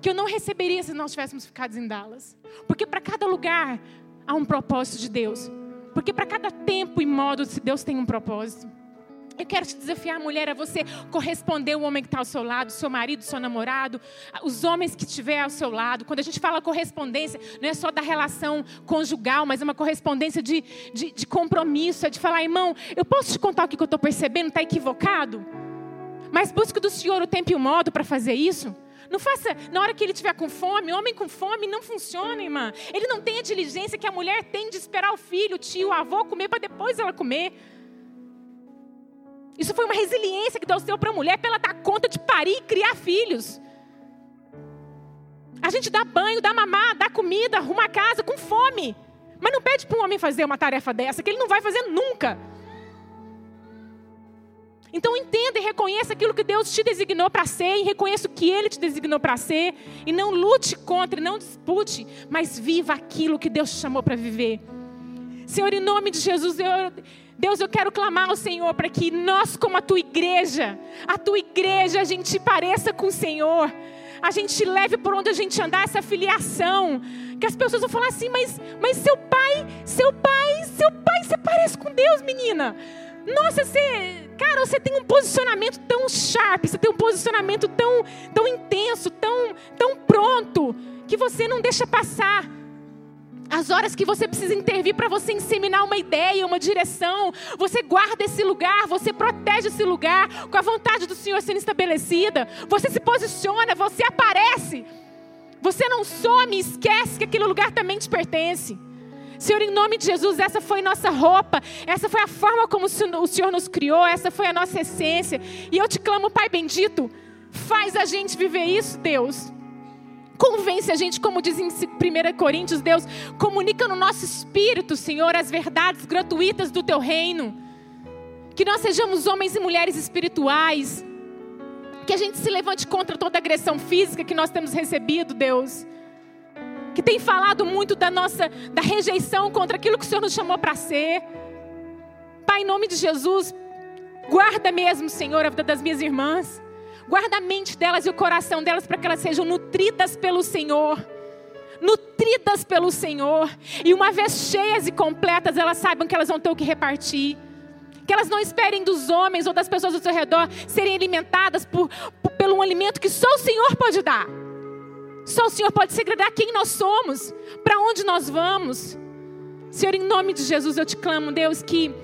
que eu não receberia se nós tivéssemos ficado em Dallas. Porque para cada lugar há um propósito de Deus. Porque para cada tempo e modo Deus tem um propósito. Eu quero te desafiar, mulher, a você corresponder o homem que está ao seu lado, seu marido, seu namorado, os homens que estiver ao seu lado. Quando a gente fala correspondência, não é só da relação conjugal, mas é uma correspondência de, de, de compromisso, é de falar, irmão, eu posso te contar o que eu estou percebendo, está equivocado? Mas busque do Senhor o tempo e o modo para fazer isso. Não faça na hora que ele estiver com fome. Homem com fome não funciona, irmã. Ele não tem a diligência que a mulher tem de esperar o filho, o tio, o avô comer para depois ela comer. Isso foi uma resiliência que Deus deu para a mulher para ela dar conta de parir e criar filhos. A gente dá banho, dá mamar, dá comida, arruma a casa com fome. Mas não pede para um homem fazer uma tarefa dessa, que ele não vai fazer nunca. Então entenda e reconheça aquilo que Deus te designou para ser, e reconheça o que Ele te designou para ser, e não lute contra, não dispute, mas viva aquilo que Deus te chamou para viver. Senhor, em nome de Jesus, eu, Deus, eu quero clamar ao Senhor para que nós, como a tua igreja, a tua igreja, a gente pareça com o Senhor, a gente leve por onde a gente andar essa filiação, que as pessoas vão falar assim, mas, mas seu pai, seu pai, seu pai, você parece com Deus, menina. Nossa, você, cara, você tem um posicionamento tão sharp, você tem um posicionamento tão, tão intenso, tão, tão pronto, que você não deixa passar as horas que você precisa intervir para você inseminar uma ideia, uma direção, você guarda esse lugar, você protege esse lugar com a vontade do Senhor sendo estabelecida. Você se posiciona, você aparece. Você não some, esquece que aquele lugar também te pertence. Senhor, em nome de Jesus, essa foi nossa roupa, essa foi a forma como o Senhor nos criou, essa foi a nossa essência. E eu te clamo, Pai bendito, faz a gente viver isso, Deus. Convence a gente, como diz em 1 Coríntios, Deus, comunica no nosso espírito, Senhor, as verdades gratuitas do teu reino. Que nós sejamos homens e mulheres espirituais. Que a gente se levante contra toda agressão física que nós temos recebido, Deus que tem falado muito da nossa da rejeição contra aquilo que o Senhor nos chamou para ser. Pai, em nome de Jesus, guarda mesmo, Senhor, a vida das minhas irmãs. Guarda a mente delas e o coração delas para que elas sejam nutridas pelo Senhor. Nutridas pelo Senhor. E uma vez cheias e completas, elas saibam que elas vão ter o que repartir. Que elas não esperem dos homens ou das pessoas ao seu redor serem alimentadas por, por, pelo um alimento que só o Senhor pode dar. Só o Senhor pode segredar quem nós somos, para onde nós vamos. Senhor, em nome de Jesus, eu te clamo, Deus, que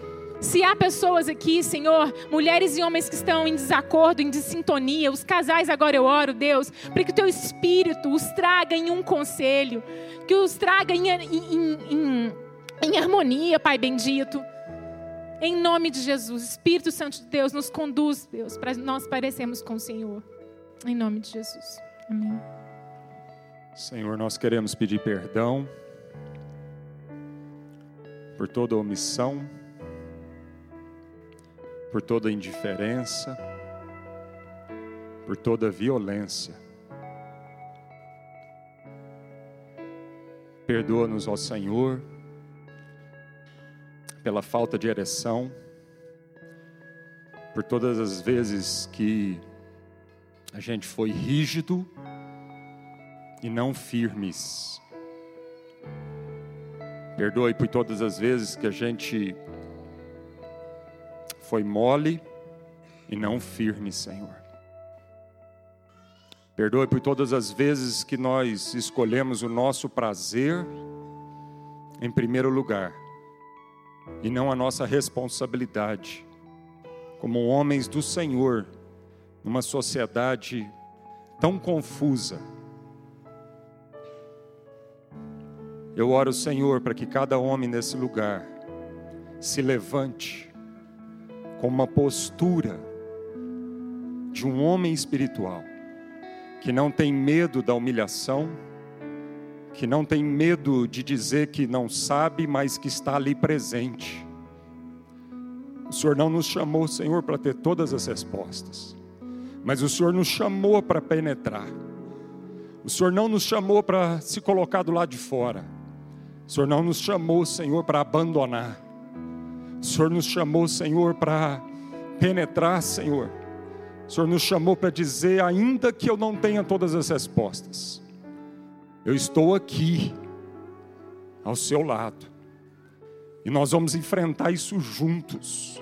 se há pessoas aqui, Senhor, mulheres e homens que estão em desacordo, em dissintonia, os casais agora eu oro, Deus, para que o teu Espírito os traga em um conselho, que os traga em, em, em, em harmonia, Pai bendito. Em nome de Jesus, Espírito Santo de Deus, nos conduz, Deus, para nós parecermos com o Senhor. Em nome de Jesus. Amém. Senhor, nós queremos pedir perdão por toda omissão, por toda indiferença, por toda violência. Perdoa-nos, ó Senhor, pela falta de ereção, por todas as vezes que a gente foi rígido e não firmes. Perdoe por todas as vezes que a gente foi mole e não firme, Senhor. Perdoe por todas as vezes que nós escolhemos o nosso prazer em primeiro lugar e não a nossa responsabilidade como homens do Senhor numa sociedade tão confusa. Eu oro, Senhor, para que cada homem nesse lugar se levante com uma postura de um homem espiritual, que não tem medo da humilhação, que não tem medo de dizer que não sabe, mas que está ali presente. O Senhor não nos chamou, Senhor, para ter todas as respostas, mas o Senhor nos chamou para penetrar. O Senhor não nos chamou para se colocar do lado de fora. O Senhor não nos chamou, Senhor, para abandonar. O Senhor nos chamou, Senhor, para penetrar, Senhor. O Senhor nos chamou para dizer, ainda que eu não tenha todas as respostas, eu estou aqui, ao seu lado, e nós vamos enfrentar isso juntos.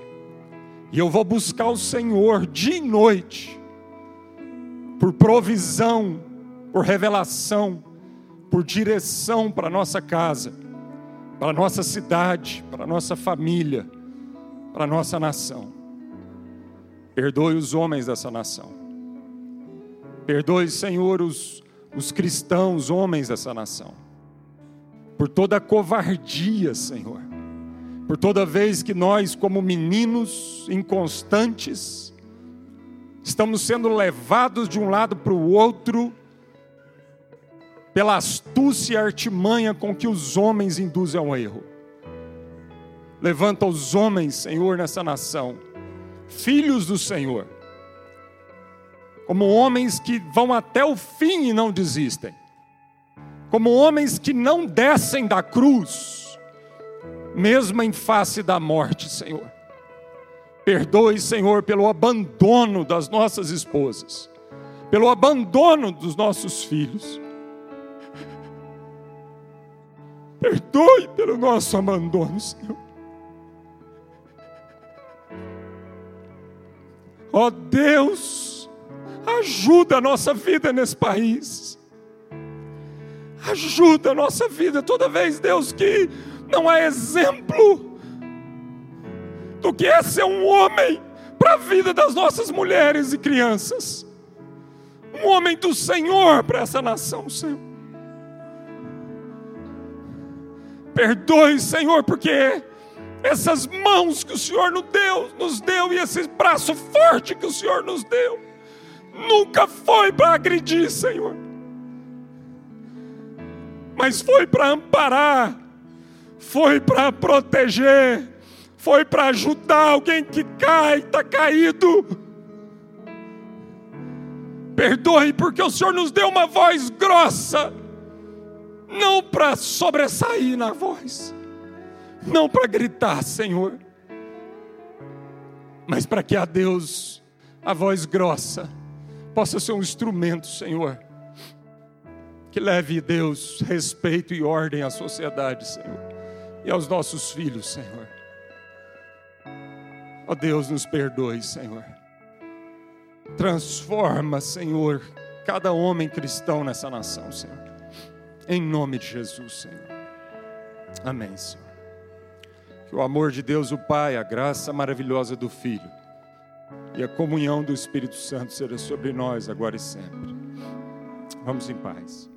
E eu vou buscar o Senhor dia e noite, por provisão, por revelação, por direção para nossa casa, para a nossa cidade, para a nossa família, para a nossa nação. Perdoe os homens dessa nação. Perdoe, Senhor, os, os cristãos, homens dessa nação. Por toda a covardia, Senhor. Por toda vez que nós, como meninos inconstantes, estamos sendo levados de um lado para o outro, pela astúcia e artimanha com que os homens induzem ao erro. Levanta os homens, Senhor, nessa nação filhos do Senhor, como homens que vão até o fim e não desistem, como homens que não descem da cruz, mesmo em face da morte, Senhor. Perdoe, Senhor, pelo abandono das nossas esposas, pelo abandono dos nossos filhos. Perdoe pelo nosso abandono, Senhor. Ó oh Deus, ajuda a nossa vida nesse país. Ajuda a nossa vida toda vez, Deus, que não há exemplo do que é ser um homem para a vida das nossas mulheres e crianças. Um homem do Senhor para essa nação, Senhor. Perdoe, Senhor, porque essas mãos que o Senhor nos deu, nos deu e esse braço forte que o Senhor nos deu, nunca foi para agredir, Senhor, mas foi para amparar, foi para proteger, foi para ajudar alguém que cai, está caído. Perdoe, porque o Senhor nos deu uma voz grossa, não para sobressair na voz não para gritar, Senhor, mas para que a Deus, a voz grossa, possa ser um instrumento, Senhor, que leve, Deus, respeito e ordem à sociedade, Senhor, e aos nossos filhos, Senhor. Ó Deus, nos perdoe, Senhor. Transforma, Senhor, cada homem cristão nessa nação, Senhor. Em nome de Jesus, Senhor. Amém, Senhor. Que o amor de Deus, o Pai, a graça maravilhosa do Filho e a comunhão do Espírito Santo seja sobre nós agora e sempre. Vamos em paz.